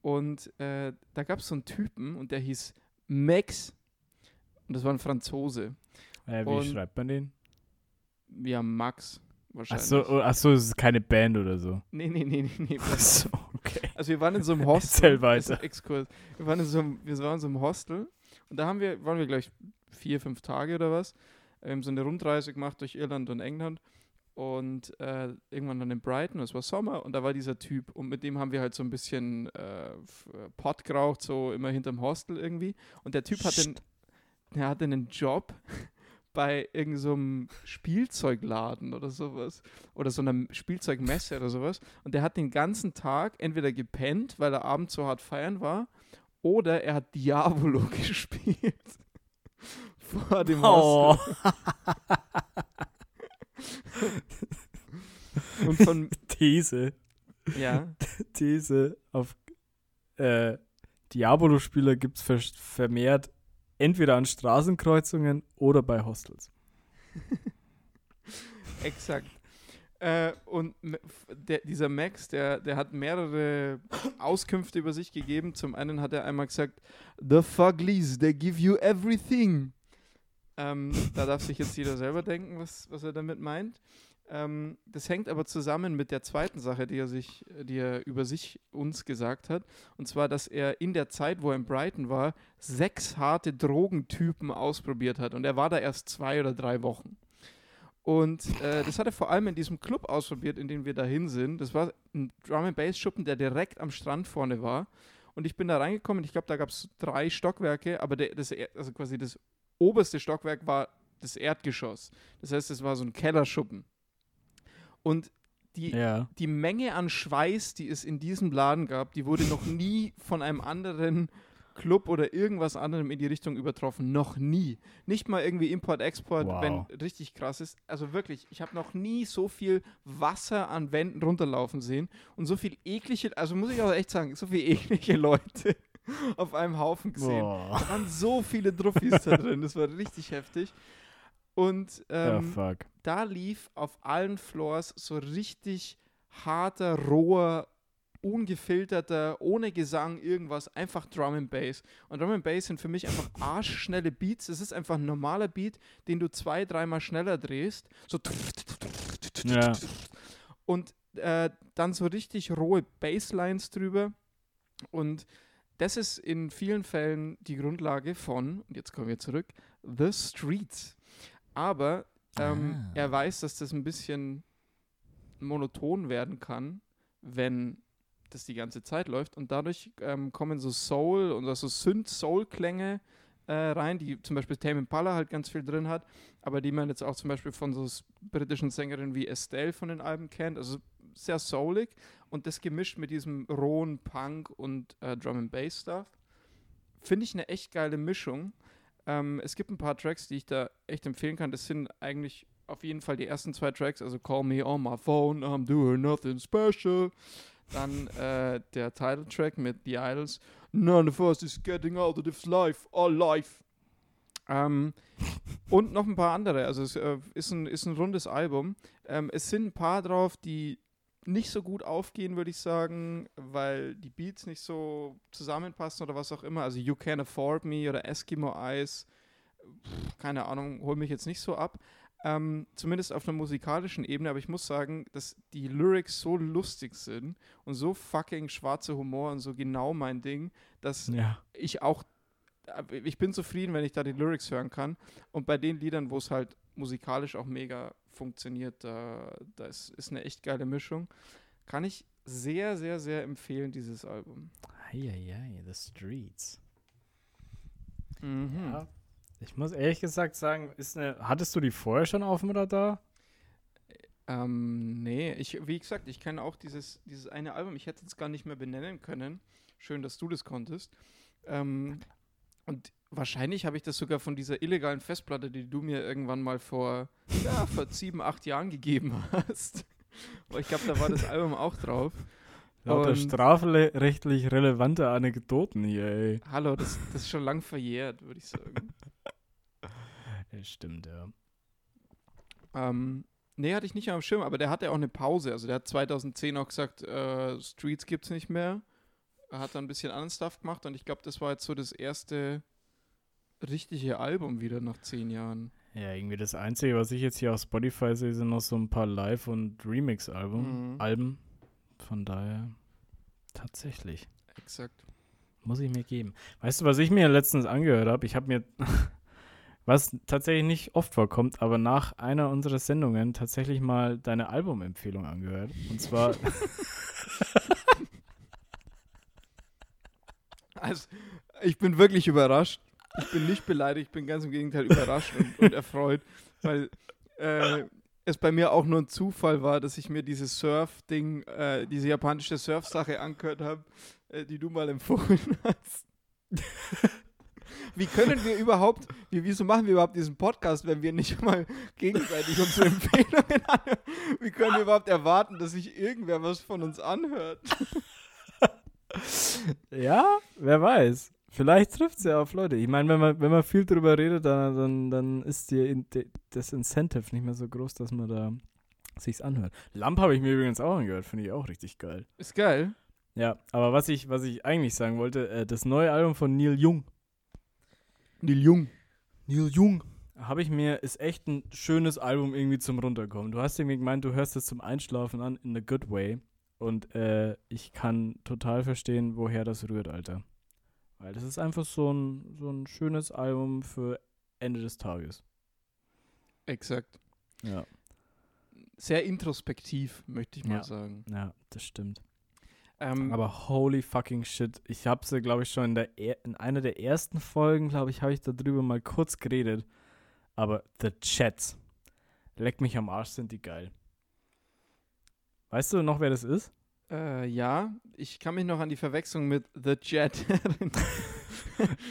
Und äh, da gab es so einen Typen und der hieß Max. Und das war ein Franzose. Äh, wie Und- schreibt man den? Ja, Max wahrscheinlich. Achso, oh, ach so, es ist keine Band oder so. Nee, nee, nee, nee, nee. Achso, okay. Also wir waren in so einem Hostel. Erzähl weiter. Exkurs. Wir waren in so einem, wir waren in so einem Hostel und da haben wir, waren wir gleich vier, fünf Tage oder was. Wir haben so eine Rundreise gemacht durch Irland und England und äh, irgendwann dann in Brighton, es war Sommer und da war dieser Typ und mit dem haben wir halt so ein bisschen äh, äh, Pott geraucht, so immer hinterm Hostel irgendwie. Und der Typ hatte, einen- der hatte einen Job bei irgendeinem so Spielzeugladen oder sowas. Oder so einer Spielzeugmesse oder sowas. Und der hat den ganzen Tag entweder gepennt, weil er abends so hart feiern war, oder er hat Diabolo gespielt. Vor dem Oh. Und von, These. ja, These auf äh, Diabolo-Spieler gibt es vermehrt entweder an Straßenkreuzungen oder bei Hostels. exakt. Äh, und der, dieser Max, der, der hat mehrere Auskünfte über sich gegeben. Zum einen hat er einmal gesagt, The Fuglies, they give you everything. Ähm, da darf sich jetzt jeder selber denken, was, was er damit meint. Ähm, das hängt aber zusammen mit der zweiten Sache, die er sich, die er über sich uns gesagt hat. Und zwar, dass er in der Zeit, wo er in Brighton war, sechs harte Drogentypen ausprobiert hat. Und er war da erst zwei oder drei Wochen. Und äh, das hat er vor allem in diesem Club ausprobiert, in dem wir dahin sind. Das war ein Drum and Bass Schuppen, der direkt am Strand vorne war. Und ich bin da reingekommen. Ich glaube, da gab es drei Stockwerke, aber der, das, also quasi das oberste Stockwerk war das Erdgeschoss. Das heißt, es war so ein Kellerschuppen. Und die, Ja. die Menge an Schweiß, die es in diesem Laden gab, die wurde noch nie von einem anderen Club oder irgendwas anderem in die Richtung übertroffen. Noch nie. Nicht mal irgendwie Import-Export, Wow. wenn richtig krass ist. Also wirklich, ich habe noch nie so viel Wasser an Wänden runterlaufen sehen und so viel eklige, also muss ich auch echt sagen, so viel eklige Leute auf einem Haufen gesehen. Boah. Da waren so viele Druffis da drin, das war richtig heftig. Und Ja, ähm, fuck. da lief auf allen Floors so richtig harter, roher, ungefilterter, ohne Gesang, irgendwas, einfach Drum and Bass. Und Drum and Bass sind für mich einfach arschschnelle Beats. Es ist einfach ein normaler Beat, den du zwei, dreimal schneller drehst. So Ja. und äh, dann so richtig rohe Basslines drüber. Und das ist in vielen Fällen die Grundlage von, und jetzt kommen wir zurück, The Streets. Aber ähm, Ah. er weiß, dass das ein bisschen monoton werden kann, wenn das die ganze Zeit läuft. Und dadurch ähm, kommen so Soul und so Synth-Soul-Klänge äh, rein, die zum Beispiel Tame Impala halt ganz viel drin hat, aber die man jetzt auch zum Beispiel von so britischen Sängerinnen wie Estelle von den Alben kennt. Also sehr soulig und das gemischt mit diesem rohen Punk und äh, Drum and Bass Stuff. Finde ich eine echt geile Mischung. Ähm, es gibt ein paar Tracks, die ich da echt empfehlen kann. Das sind eigentlich auf jeden Fall die ersten zwei Tracks, also Call Me On My Phone, I'm Doing Nothing Special. Dann äh, der Titeltrack mit The Idols, None of us is getting out of this life, all life. Ähm, und noch ein paar andere. Also es äh, ist, ein, ist ein rundes Album. Ähm, es sind ein paar drauf, die nicht so gut aufgehen, würde ich sagen, weil die Beats nicht so zusammenpassen oder was auch immer. Also You Can Afford Me oder Eskimo Eyes, pff, keine Ahnung, hol mich jetzt nicht so ab. Ähm, zumindest auf einer musikalischen Ebene, aber ich muss sagen, dass die Lyrics so lustig sind und so fucking schwarzer Humor und so genau mein Ding, dass Ja. ich auch, äh, ich bin zufrieden, wenn ich da die Lyrics hören kann. Und bei den Liedern, wo es halt musikalisch auch mega funktioniert, da, da ist, ist eine echt geile Mischung. Kann ich sehr, sehr, sehr empfehlen, dieses Album. Eieiei, The Streets. Mhm. Ja. Ich muss ehrlich gesagt sagen, ist eine, hattest du die vorher schon auf dem Radar? Ähm, nee, ich, wie gesagt, ich kenne auch dieses, dieses eine Album, ich hätte es gar nicht mehr benennen können. Schön, dass du das konntest. Ähm, und wahrscheinlich habe ich das sogar von dieser illegalen Festplatte, die du mir irgendwann mal vor, ja, vor sieben, acht Jahren gegeben hast. Aber ich glaube, da war das Album auch drauf. Lauter strafrechtlich relevante Anekdoten hier, ey. Hallo, das, das ist schon lang verjährt, würde ich sagen. Ja, stimmt, ja. Ähm, nee, hatte ich nicht am Schirm, aber der hatte auch eine Pause. Also der hat 2010 auch gesagt, äh, Streets gibt's nicht mehr. Er hat dann ein bisschen anderen Stuff gemacht und ich glaube, das war jetzt so das erste richtige Album wieder nach zehn Jahren. Ja, irgendwie das Einzige, was ich jetzt hier auf Spotify sehe, sind noch so ein paar Live- und Remix-Alben. Mhm. Alben. Von daher, tatsächlich. Exakt. Muss ich mir geben. Weißt du, was ich mir letztens angehört habe? Ich habe mir, was tatsächlich nicht oft vorkommt, aber nach einer unserer Sendungen tatsächlich mal deine Albumempfehlung angehört. Und zwar, Also, ich bin wirklich überrascht. Ich bin nicht beleidigt, ich bin ganz im Gegenteil überrascht und, und erfreut, weil äh, es bei mir auch nur ein Zufall war, dass ich mir dieses Surf-Ding, äh, diese japanische Surf-Sache angehört habe, äh, die du mal empfohlen hast. Wie können wir überhaupt, wie, wieso machen wir überhaupt diesen Podcast, wenn wir nicht mal gegenseitig unsere Empfehlungen anhören? Wie können wir überhaupt erwarten, dass sich irgendwer was von uns anhört? ja, wer weiß. Vielleicht trifft es ja auf Leute. Ich meine, wenn man, wenn man viel drüber redet, dann, dann, dann ist die, de- das Incentive nicht mehr so groß, dass man da sich's anhört. Lamp habe ich mir übrigens auch angehört, finde ich auch richtig geil. Ist geil. Ja, aber was ich, was ich eigentlich sagen wollte, äh, das neue Album von Neil Young. Neil Jung. Neil Young. habe ich mir, ist echt ein schönes Album irgendwie zum Runterkommen. Du hast irgendwie gemeint, du hörst es zum Einschlafen an, in a good way. Und äh, ich kann total verstehen, woher das rührt, Alter. Weil das ist einfach so ein, so ein schönes Album für Ende des Tages. Exakt. Ja. Sehr introspektiv, möchte ich mal Ja. sagen. Ja, das stimmt. Ähm, Aber holy fucking shit. Ich habe sie, glaube ich, schon in, der er in einer der ersten Folgen, glaube ich, habe ich darüber mal kurz geredet. Aber The Chats. Leck mich am Arsch, sind die geil. Weißt du noch, wer das ist? Äh, ja, ich kann mich noch an die Verwechslung mit The Jet erinnern.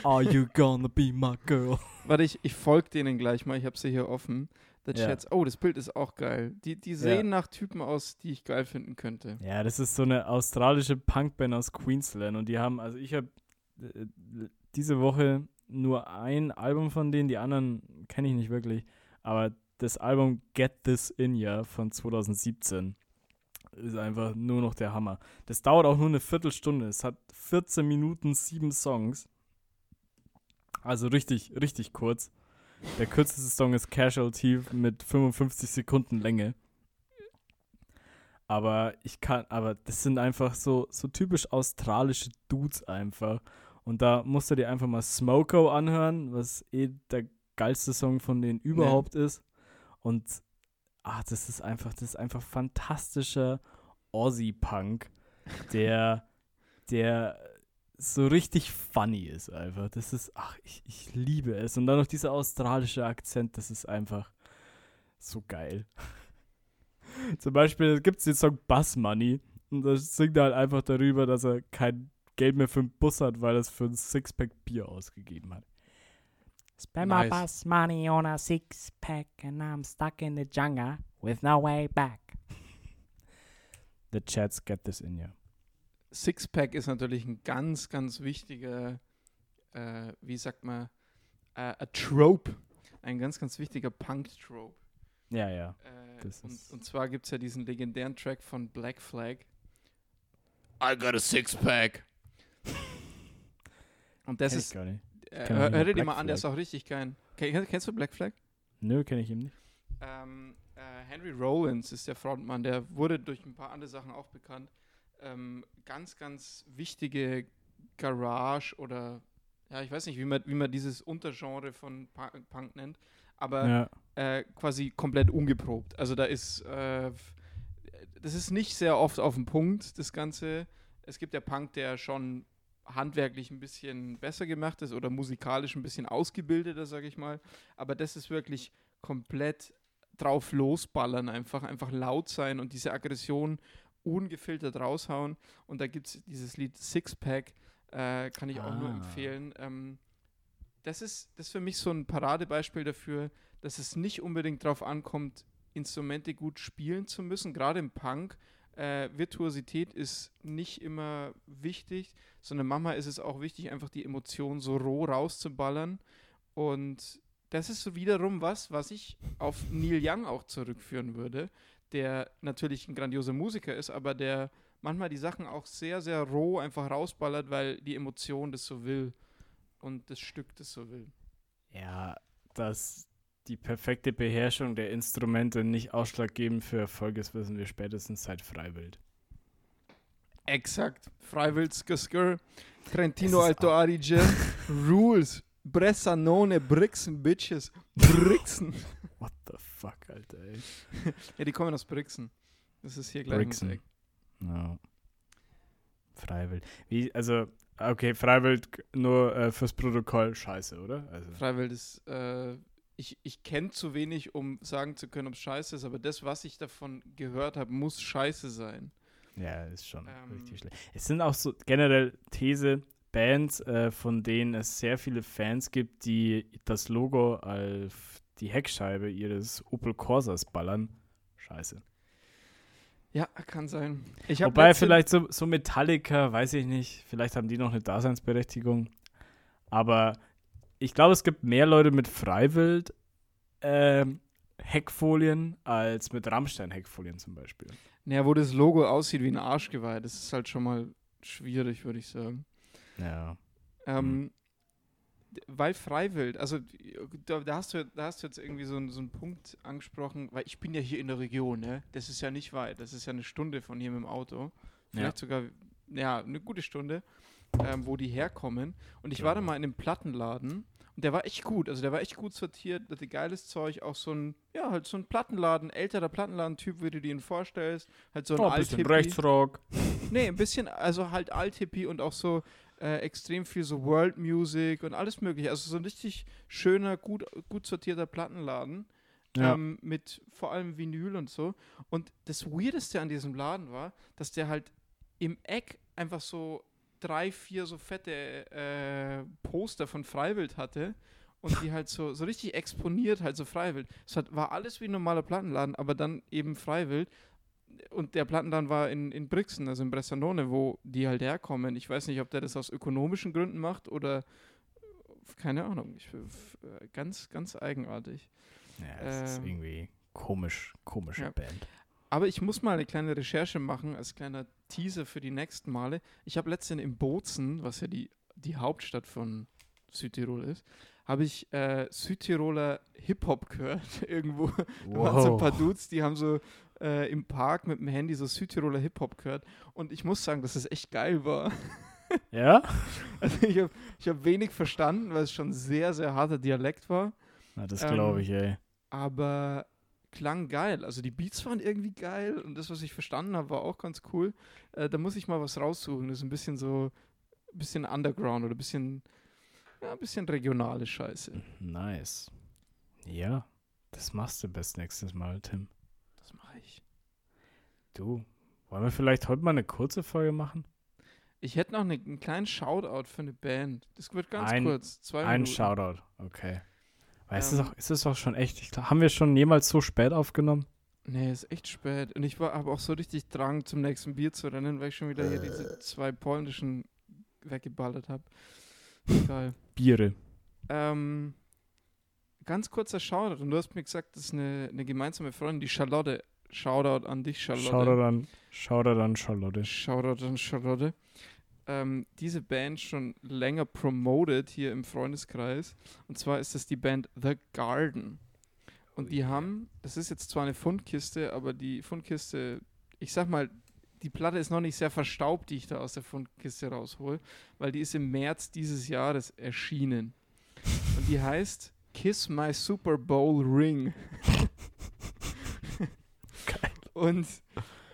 Are you gonna be my girl? Warte, ich, ich folge denen gleich mal. Ich habe sie hier offen. The Ja. Chats. Oh, das Bild ist auch geil. Die, die sehen nach Typen aus, die ich geil finden könnte. Ja, das ist so eine australische Punkband aus Queensland und die haben, also ich habe äh, diese Woche nur ein Album von denen, die anderen kenne ich nicht wirklich, aber das Album Get This In Ya von 2017 ist einfach nur noch der Hammer. Das dauert auch nur eine Viertelstunde. Es hat 14 Minuten, sieben Songs. Also richtig, richtig kurz. Der kürzeste Song ist Casualty mit 55 Sekunden Länge. Aber ich kann, aber das sind einfach so, so typisch australische Dudes einfach. Und da musst du dir einfach mal Smoko anhören, was eh der geilste Song von denen überhaupt ist. Und ah, das ist einfach, das ist einfach fantastischer Aussie-Punk, der, der so richtig funny ist einfach. Das ist, ach, ich, ich liebe es. Und dann noch dieser australische Akzent, das ist einfach so geil. Zum Beispiel gibt es den Song Bus Money und da singt er halt einfach darüber, dass er kein Geld mehr für einen Bus hat, weil er es für ein Sixpack Bier ausgegeben hat. Spend Nice. my bus money on a six pack and I'm stuck in the jungle with no way back. The chats get this in you. Sixpack ist natürlich ein ganz, ganz wichtiger, äh, wie sagt man, äh, a Trope. Ein ganz, ganz wichtiger Punk-Trope. Ja, ja. Äh, und, zwar gibt es ja diesen legendären Track von Black Flag. I got a six pack. Und das ich ist. Äh, hör, dir Black mal an, der ist Flag. auch richtig geil. Ken- Kennst du Black Flag? Nö, kenne ich ihm nicht. Ähm, äh, Henry Rollins ist der Frontmann, der wurde durch ein paar andere Sachen auch bekannt. Ähm, ganz, ganz wichtige Garage oder ja, ich weiß nicht, wie man, wie man dieses Untergenre von Pu- Punk nennt, aber Ja. äh, quasi komplett ungeprobt. Also da ist, äh, das ist nicht sehr oft auf den Punkt, das Ganze. Es gibt ja Punk, der schon handwerklich ein bisschen besser gemacht ist oder musikalisch ein bisschen ausgebildeter, sage ich mal. Aber das ist wirklich komplett drauf losballern, einfach, einfach laut sein und diese Aggression ungefiltert raushauen. Und da gibt es dieses Lied Sixpack, äh, kann ich auch nur Ah. empfehlen. Ähm, das, ist, das ist für mich so ein Paradebeispiel dafür, dass es nicht unbedingt darauf ankommt, Instrumente gut spielen zu müssen, gerade im Punk. Äh, Virtuosität ist nicht immer wichtig, sondern manchmal ist es auch wichtig, einfach die Emotionen so roh rauszuballern. Und das ist so wiederum was, was ich auf Neil Young auch zurückführen würde, der natürlich ein grandioser Musiker ist, aber der manchmal die Sachen auch sehr, sehr roh einfach rausballert, weil die Emotion das so will und das Stück das so will. Ja, dass die perfekte Beherrschung der Instrumente nicht ausschlaggebend für Erfolg ist, wissen wir spätestens seit Freiwild. Exakt. Freiwild Skr, Trentino Alto Adige, Rules, Bressanone, Brixen, Bitches, Brixen. What the fuck, Alter, ey. ja, die kommen aus Brixen. Das ist hier gleich Brixen. Eck. Ja. Freiwild. Wie, also, okay, Freiwild nur äh, fürs Protokoll scheiße, oder? Also, Freiwild ist, äh, ich, ich kenne zu wenig, um sagen zu können, ob es scheiße ist, aber das, was ich davon gehört habe, muss scheiße sein. ja, ist schon Ähm. richtig schlecht. Es sind auch so generell These, Bands, äh, von denen es sehr viele Fans gibt, die das Logo als die Heckscheibe ihres Opel Corsas ballern. Scheiße. Ja, kann sein. Wobei vielleicht so, so Metallica, weiß ich nicht, vielleicht haben die noch eine Daseinsberechtigung. Aber ich glaube, es gibt mehr Leute mit Freiwild ähm, Heckfolien als mit Rammstein Heckfolien zum Beispiel. Naja, wo das Logo aussieht wie ein Arschgeweih, das ist halt schon mal schwierig, würde ich sagen. Ja. Ähm, weil Freiwild, also da, da, hast du, da hast du jetzt irgendwie so, einen- so einen Punkt angesprochen, weil ich bin ja hier in der Region, ne? Das ist ja nicht weit, das ist ja eine Stunde von hier mit dem Auto. Vielleicht sogar, ja, eine gute Stunde, ähm, wo die herkommen. Und ich war da Ja. mal in einem Plattenladen und der war echt gut, also der war echt gut sortiert, hatte geiles Zeug, auch so ein, ja, halt so ein Plattenladen, älterer Plattenladen-Typ, wie du dir ihn vorstellst. Halt so ein Oh, ein bisschen. Rechtsrock. Nee, ein bisschen, also halt Alt-Hippie und auch so äh, extrem viel so World Music und alles mögliche. Also so ein richtig schöner, gut, gut sortierter Plattenladen. Ja. Ähm, mit vor allem Vinyl und so. Und das Weirdeste an diesem Laden war, dass der halt im Eck einfach so drei, vier so fette äh, Poster von Freiwild hatte. Und die halt so, so richtig exponiert, halt so Freiwild. Es hat, war alles wie ein normaler Plattenladen, aber dann eben Freiwild und der Plattenladen war in, in Brixen, also in Bressanone, wo die halt herkommen. Ich weiß nicht, ob der das aus ökonomischen Gründen macht oder keine Ahnung. Ich, äh, ganz, ganz eigenartig. Ja, das ist Ähm, irgendwie komisch, komische ja. Band. Aber ich muss mal eine kleine Recherche machen als kleiner Teaser für die nächsten Male. Ich habe letztens in Bozen, was ja die, die Hauptstadt von Südtirol ist, habe ich äh, Südtiroler Hip-Hop gehört. Irgendwo Da waren so ein paar Dudes, die haben so äh, im Park mit dem Handy so Südtiroler Hip-Hop gehört. Und ich muss sagen, dass es echt geil war. Ja? Also ich habe ich hab wenig verstanden, weil es schon sehr, sehr harter Dialekt war. Na, das Ähm, glaube ich, ey. Aber klang geil. Also die Beats waren irgendwie geil und das, was ich verstanden habe, war auch ganz cool. Äh, da muss ich mal was raussuchen. Das ist ein bisschen so, ein bisschen Underground oder ein bisschen, ja, ein bisschen regionale Scheiße. Nice. Ja, das machst du best nächstes Mal, Tim. Das mache ich. Du, wollen wir vielleicht heute mal eine kurze Folge machen? Ich hätte noch eine, einen kleinen Shoutout für eine Band. Das wird ganz Ein- kurz. Zwei Ein Minuten. Shoutout, okay. Weil es, Ähm, ist auch, es ist auch schon echt, ich glaub, haben wir schon jemals so spät aufgenommen? Nee, ist echt spät. Und ich habe auch so richtig Drang, zum nächsten Bier zu rennen, weil ich schon wieder hier diese zwei polnischen weggeballert habe. Geil. Biere. Ähm, ganz kurzer Shoutout. Und du hast mir gesagt, das ist eine, eine gemeinsame Freundin, die Charlotte. Shoutout an dich, Charlotte. Shoutout an, Shoutout an Charlotte. Shoutout an Charlotte. Ähm, diese Band schon länger promoted hier im Freundeskreis. Und zwar ist das die Band The Garden. Und die haben, das ist jetzt zwar eine Fundkiste, aber die Fundkiste, ich sag mal, die Platte ist noch nicht sehr verstaubt, die ich da aus der Fundkiste raushol, weil die ist im März dieses Jahres erschienen. Und die heißt Kiss My Super Bowl Ring. Und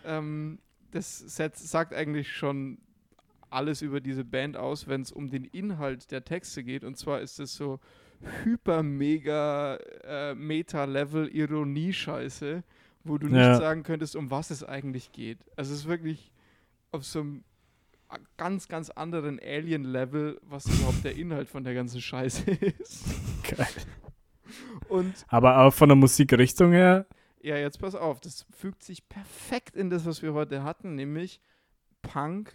ähm, das Set sagt eigentlich schon alles über diese Band aus, wenn es um den Inhalt der Texte geht. Und zwar ist es so hyper mega äh, Meta-Level Ironie-Scheiße, wo du Ja. nicht sagen könntest, um was es eigentlich geht. Also es ist wirklich auf so einem ganz, ganz anderen Alien-Level, was überhaupt der Inhalt von der ganzen Scheiße ist. Geil. Und Aber auch von der Musikrichtung her, ja, jetzt pass auf, das fügt sich perfekt in das, was wir heute hatten, nämlich Punk,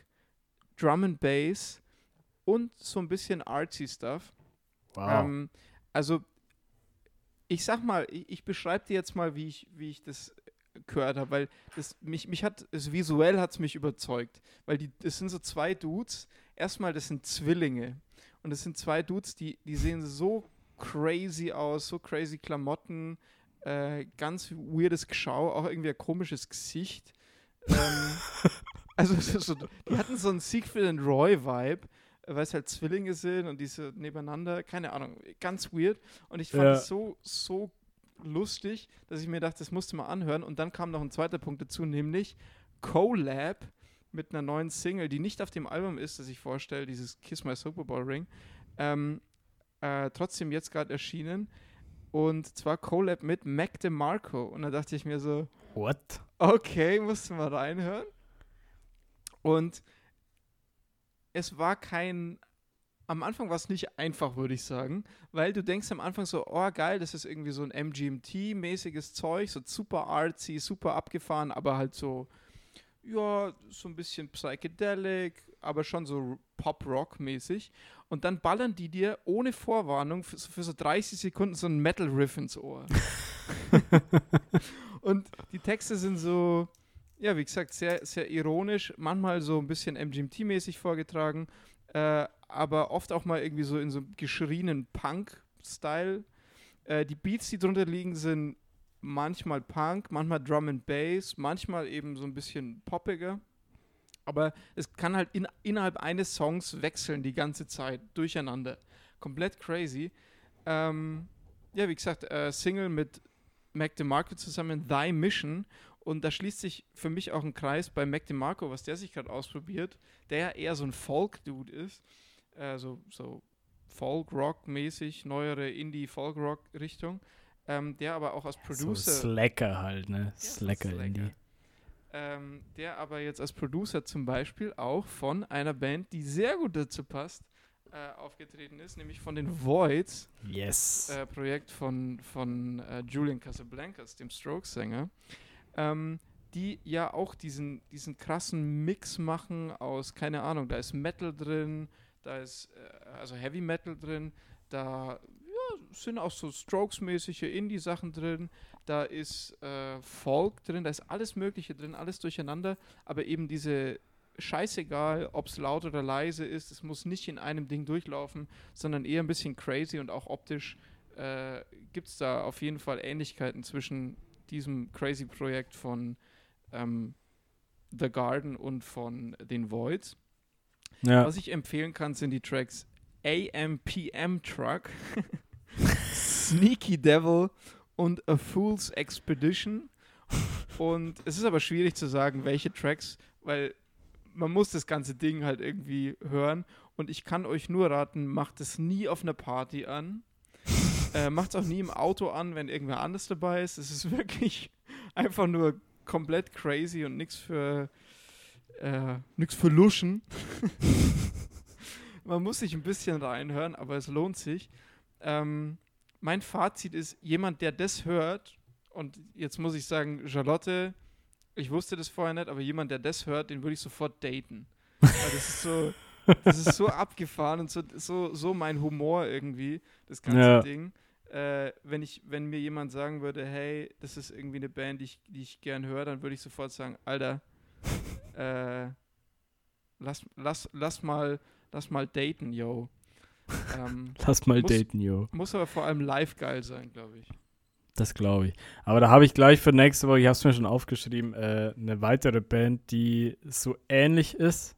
Drum and Bass und so ein bisschen artsy Stuff. wow. Ähm, also, ich sag mal, ich, ich beschreibe dir jetzt mal, wie ich, wie ich das gehört habe, weil das mich, mich hat, es visuell hat es mich überzeugt, weil die, das sind so zwei Dudes, erstmal, das sind Zwillinge und das sind zwei Dudes, die, die sehen so crazy aus, so crazy Klamotten, äh, ganz weirdes Geschau, auch irgendwie ein komisches Gesicht. ähm, also, so, die hatten so einen Siegfried and Roy-Vibe, weil es halt Zwillinge sind und diese nebeneinander, keine Ahnung, ganz weird. Und ich fand Ja. es so, so lustig, dass ich mir dachte, das musste mal anhören. Und dann kam noch ein zweiter Punkt dazu, nämlich Collab mit einer neuen Single, die nicht auf dem Album ist, das ich vorstelle, dieses Kiss My Super Bowl Ring. Ähm, äh, trotzdem jetzt gerade erschienen. Und zwar Collab mit Mac DeMarco. Und da dachte ich mir so, What? Okay, mussten wir reinhören. Und es war kein. Am Anfang war es nicht einfach, würde ich sagen, weil du denkst am Anfang so, oh geil, das ist irgendwie so ein MGMT-mäßiges Zeug, so super artsy, super abgefahren, aber halt so, ja, so ein bisschen psychedelic, aber schon so Pop-Rock-mäßig. Und dann ballern die dir ohne Vorwarnung für, für so 30 Sekunden so ein Metal-Riff ins Ohr. Und die Texte sind so, ja, wie gesagt, sehr, sehr ironisch, manchmal so ein bisschen MGMT-mäßig vorgetragen. äh, aber oft auch mal irgendwie so in so einem geschrienen Punk-Style. Äh, die Beats, die drunter liegen, sind manchmal Punk, manchmal Drum and Bass, manchmal eben so ein bisschen poppiger. Aber es kann halt in, innerhalb eines Songs wechseln die ganze Zeit, durcheinander. Komplett crazy. Ähm, ja, wie gesagt, äh, Single mit Mac DeMarco zusammen, Thy Mission. Und da schließt sich für mich auch ein Kreis bei Mac DeMarco, was der sich gerade ausprobiert, der ja eher so ein Folk-Dude ist. Äh, so, so Folk-Rock-mäßig, neuere Indie-Folk-Rock-Richtung. Ähm, der aber auch als So Producer. Slacker halt, ne? So Slacker Slacker. Indie. ähm, der aber jetzt als Producer zum Beispiel auch von einer Band, die sehr gut dazu passt, äh, aufgetreten ist, nämlich von den Voids, Yes. äh, Projekt von, von äh, Julian Casablancas, dem Strokes-Sänger, ähm, die ja auch diesen, diesen krassen Mix machen aus, keine Ahnung, da ist Metal drin, da ist äh, also Heavy Metal drin, da ja, sind auch so Strokes-mäßige Indie-Sachen drin, da ist äh, Folk drin, da ist alles Mögliche drin, alles durcheinander, aber eben diese scheißegal, ob es laut oder leise ist, es muss nicht in einem Ding durchlaufen, sondern eher ein bisschen crazy und auch optisch äh, gibt es da auf jeden Fall Ähnlichkeiten zwischen diesem crazy Projekt von ähm, The Garden und von den Voids. ja. Was ich empfehlen kann, sind die Tracks AMPM Truck, Sneaky Devil und A Fool's Expedition. Und es ist aber schwierig zu sagen, welche Tracks, weil man muss das ganze Ding halt irgendwie hören. Und ich kann euch nur raten, macht es nie auf einer Party an. Äh, macht es auch nie im Auto an, wenn irgendwer anders dabei ist. Es ist wirklich einfach nur komplett crazy und nichts für äh, nichts für Luschen. Man muss sich ein bisschen reinhören, aber es lohnt sich. Ähm, mein Fazit ist, jemand, der das hört, und jetzt muss ich sagen, Charlotte, ich wusste das vorher nicht, aber jemand, der das hört, den würde ich sofort daten. Weil das ist so, das ist so abgefahren und so, so, so mein Humor irgendwie, das ganze Ja. Ding. Äh, wenn, ich, wenn mir jemand sagen würde, hey, das ist irgendwie eine Band, die ich, die ich gern höre, dann würde ich sofort sagen, Alter, äh, lass, lass, lass, mal, lass mal daten, yo. Ähm, Lass mal muss- daten, yo. muss aber vor allem live geil sein, glaube ich. Das glaube ich. Aber da habe ich gleich für nächste Woche, ich habe es mir schon aufgeschrieben, äh, eine weitere Band, die so ähnlich ist.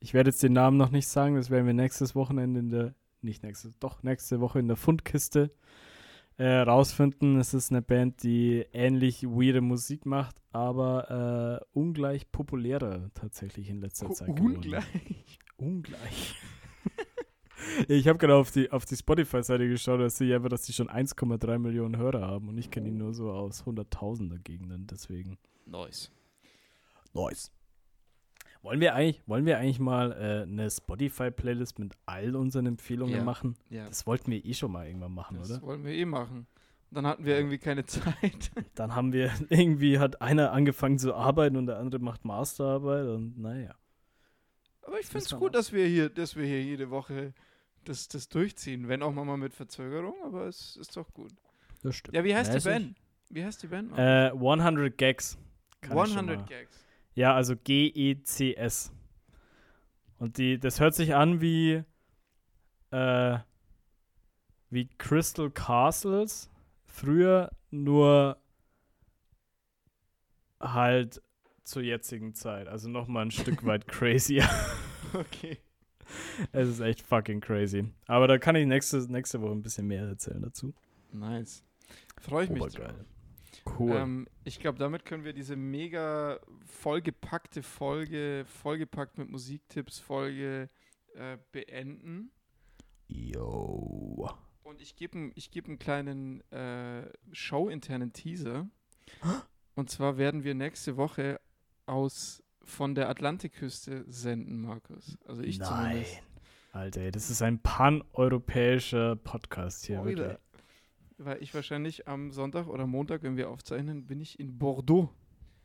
Ich werde jetzt den Namen noch nicht sagen, das werden wir nächstes Wochenende in der, nicht nächstes, doch nächste Woche in der Fundkiste äh, rausfinden. Es ist eine Band, die ähnlich weirde Musik macht, aber äh, ungleich populärer tatsächlich in letzter Zeit geworden. Ungleich. Ungleich. ich habe gerade auf die, auf die Spotify-Seite geschaut, da sehe ich einfach, dass die schon 1,3 Millionen Hörer haben und ich kenne die nur so aus hunderttausender Gegenden, deswegen. Nice. Nice. Wollen wir eigentlich, wollen wir eigentlich mal äh, eine Spotify-Playlist mit all unseren Empfehlungen Ja. machen? Ja, Das wollten wir eh schon mal irgendwann machen, das oder? wollen wir eh machen. Dann hatten wir irgendwie keine Zeit. Dann haben wir, irgendwie hat einer angefangen zu arbeiten und der andere macht Masterarbeit und naja. Aber ich Das finde es gut, dass wir hier, dass wir hier jede Woche das, das durchziehen. Wenn auch mal mit Verzögerung, aber es ist doch gut. Das stimmt. Ja, wie heißt die Mäßig. Band? Wie heißt die Band? Äh, 100 Gags. Kann ich schon 100 mal. Gags. Ja, also G-E-C-S. Und die, das hört sich an wie, äh, wie Crystal Castles. Früher nur halt zur jetzigen Zeit. Also nochmal ein Stück weit crazier. Okay. Es ist echt fucking crazy. Aber da kann ich nächste, nächste Woche ein bisschen mehr erzählen dazu. Nice. Freue ich mich drauf. Cool. Ähm, ich glaube, damit können wir diese mega vollgepackte Folge, vollgepackt mit Musiktipps, Folge äh, beenden. Yo. Und ich gebe ich geb einen kleinen äh, showinternen Teaser. Und zwar werden wir nächste Woche aus von der Atlantikküste senden, Markus. Also ich Nein. zumindest. Alter, das ist ein pan-europäischer Podcast hier, Spoiler. wirklich. Weil ich wahrscheinlich am Sonntag oder Montag, wenn wir aufzeichnen, bin ich in Bordeaux.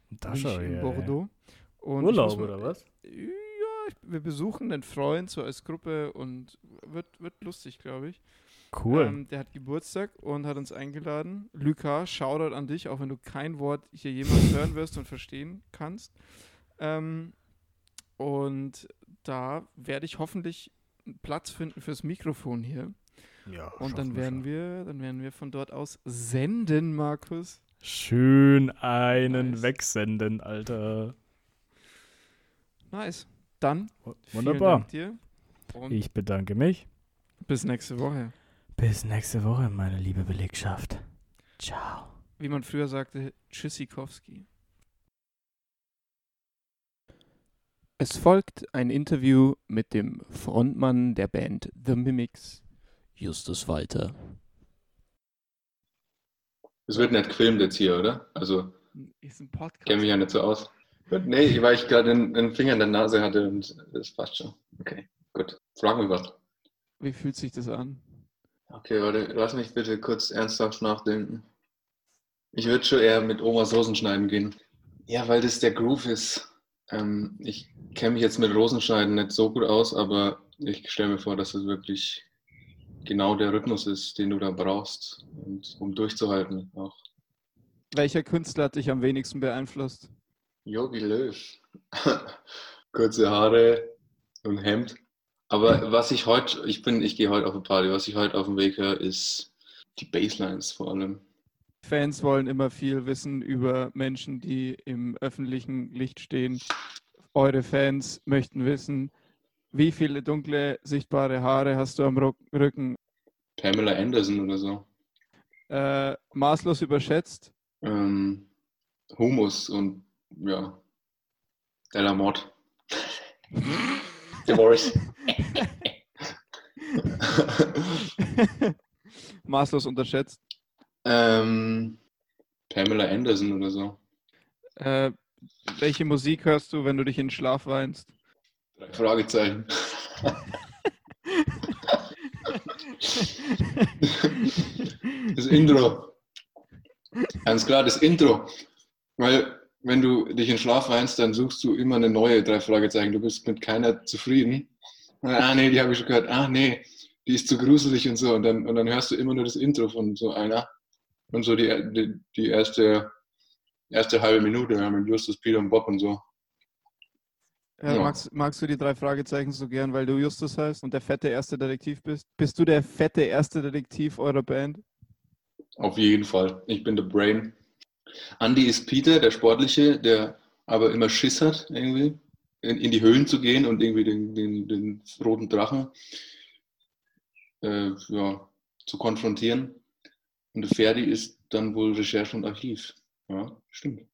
Da bin ich in ey. Bordeaux. Ich Urlaub mal- oder was? Ja, ich, wir besuchen einen Freund so als Gruppe und wird, wird lustig, glaube ich. Cool. Ähm, der hat Geburtstag und hat uns eingeladen. Luca, Shoutout an dich, auch wenn du kein Wort hier jemals hören wirst und verstehen kannst. Ähm, und da werde ich hoffentlich einen Platz finden fürs Mikrofon hier. Ja, Und dann werden wir, dann werden wir von dort aus senden, Markus. Schön einen Nice. wegsenden, Alter. Nice. Dann Wunderbar. Dank dir. Und Ich bedanke mich. bis nächste Woche. Bis nächste Woche, meine liebe Belegschaft. Ciao. Wie man früher sagte, Tschüssikowski. Es folgt ein Interview mit dem Frontmann der Band The Mimics. Justus Walter. Es wird nicht gefilmt jetzt hier, oder? Also, Ist ein Podcast. kenne mich ja nicht so aus. Gut, nee, weil ich gerade den, den Finger in der Nase hatte und das passt schon. Okay, gut. Frag mich was. Wie fühlt sich das an? Okay, warte, lass mich bitte kurz ernsthaft nachdenken. Ich würde schon eher mit Omas Rosenschneiden gehen. Ja, weil das der Groove ist. Ähm, ich kenne mich jetzt mit Rosenschneiden nicht so gut aus, aber ich stelle mir vor, dass das wirklich genau der Rhythmus ist, den du da brauchst, und, um durchzuhalten auch. Welcher Künstler hat dich am wenigsten beeinflusst? Yogi Löw. Kurze Haare und Hemd. Aber was ich heute, ich bin, ich gehe heute auf eine Party, was ich heute auf dem Weg höre, ist die Basslines vor allem. Fans wollen immer viel wissen über Menschen, die im öffentlichen Licht stehen. Eure Fans möchten wissen, wie viele dunkle, sichtbare Haare hast du am Rücken? Pamela Anderson oder so. Äh, maßlos überschätzt. Ähm, Humus und ja, Della Mod. Divorce. maßlos unterschätzt. ähm, Pamela Anderson oder so. Äh, welche Musik hörst du, wenn du dich in den Schlaf weinst? Drei Fragezeichen. Das Intro. Ganz klar, das Intro. Weil, wenn du dich in Schlaf weinst, dann suchst du immer eine neue drei Fragezeichen. Du bist mit keiner zufrieden. Ah, nee, die habe ich schon gehört. Ah, nee, die ist zu gruselig und so. Und dann, und dann hörst du immer nur das Intro von so einer. Und so die, die, die erste, erste halbe Minute ja, mit Justus, Peter und Bob und so. Äh, Ja. magst, magst du die drei Fragezeichen so gern, weil du Justus heißt und der fette erste Detektiv bist? Bist du der fette erste Detektiv eurer Band? Auf jeden Fall. Ich bin der Brain. Andy ist Peter, der Sportliche, der aber immer Schiss hat, irgendwie, in, in die Höhlen zu gehen und irgendwie den, den, den roten Drachen äh, ja, zu konfrontieren. Und der Ferdi ist dann wohl Recherche und Archiv. Ja, stimmt.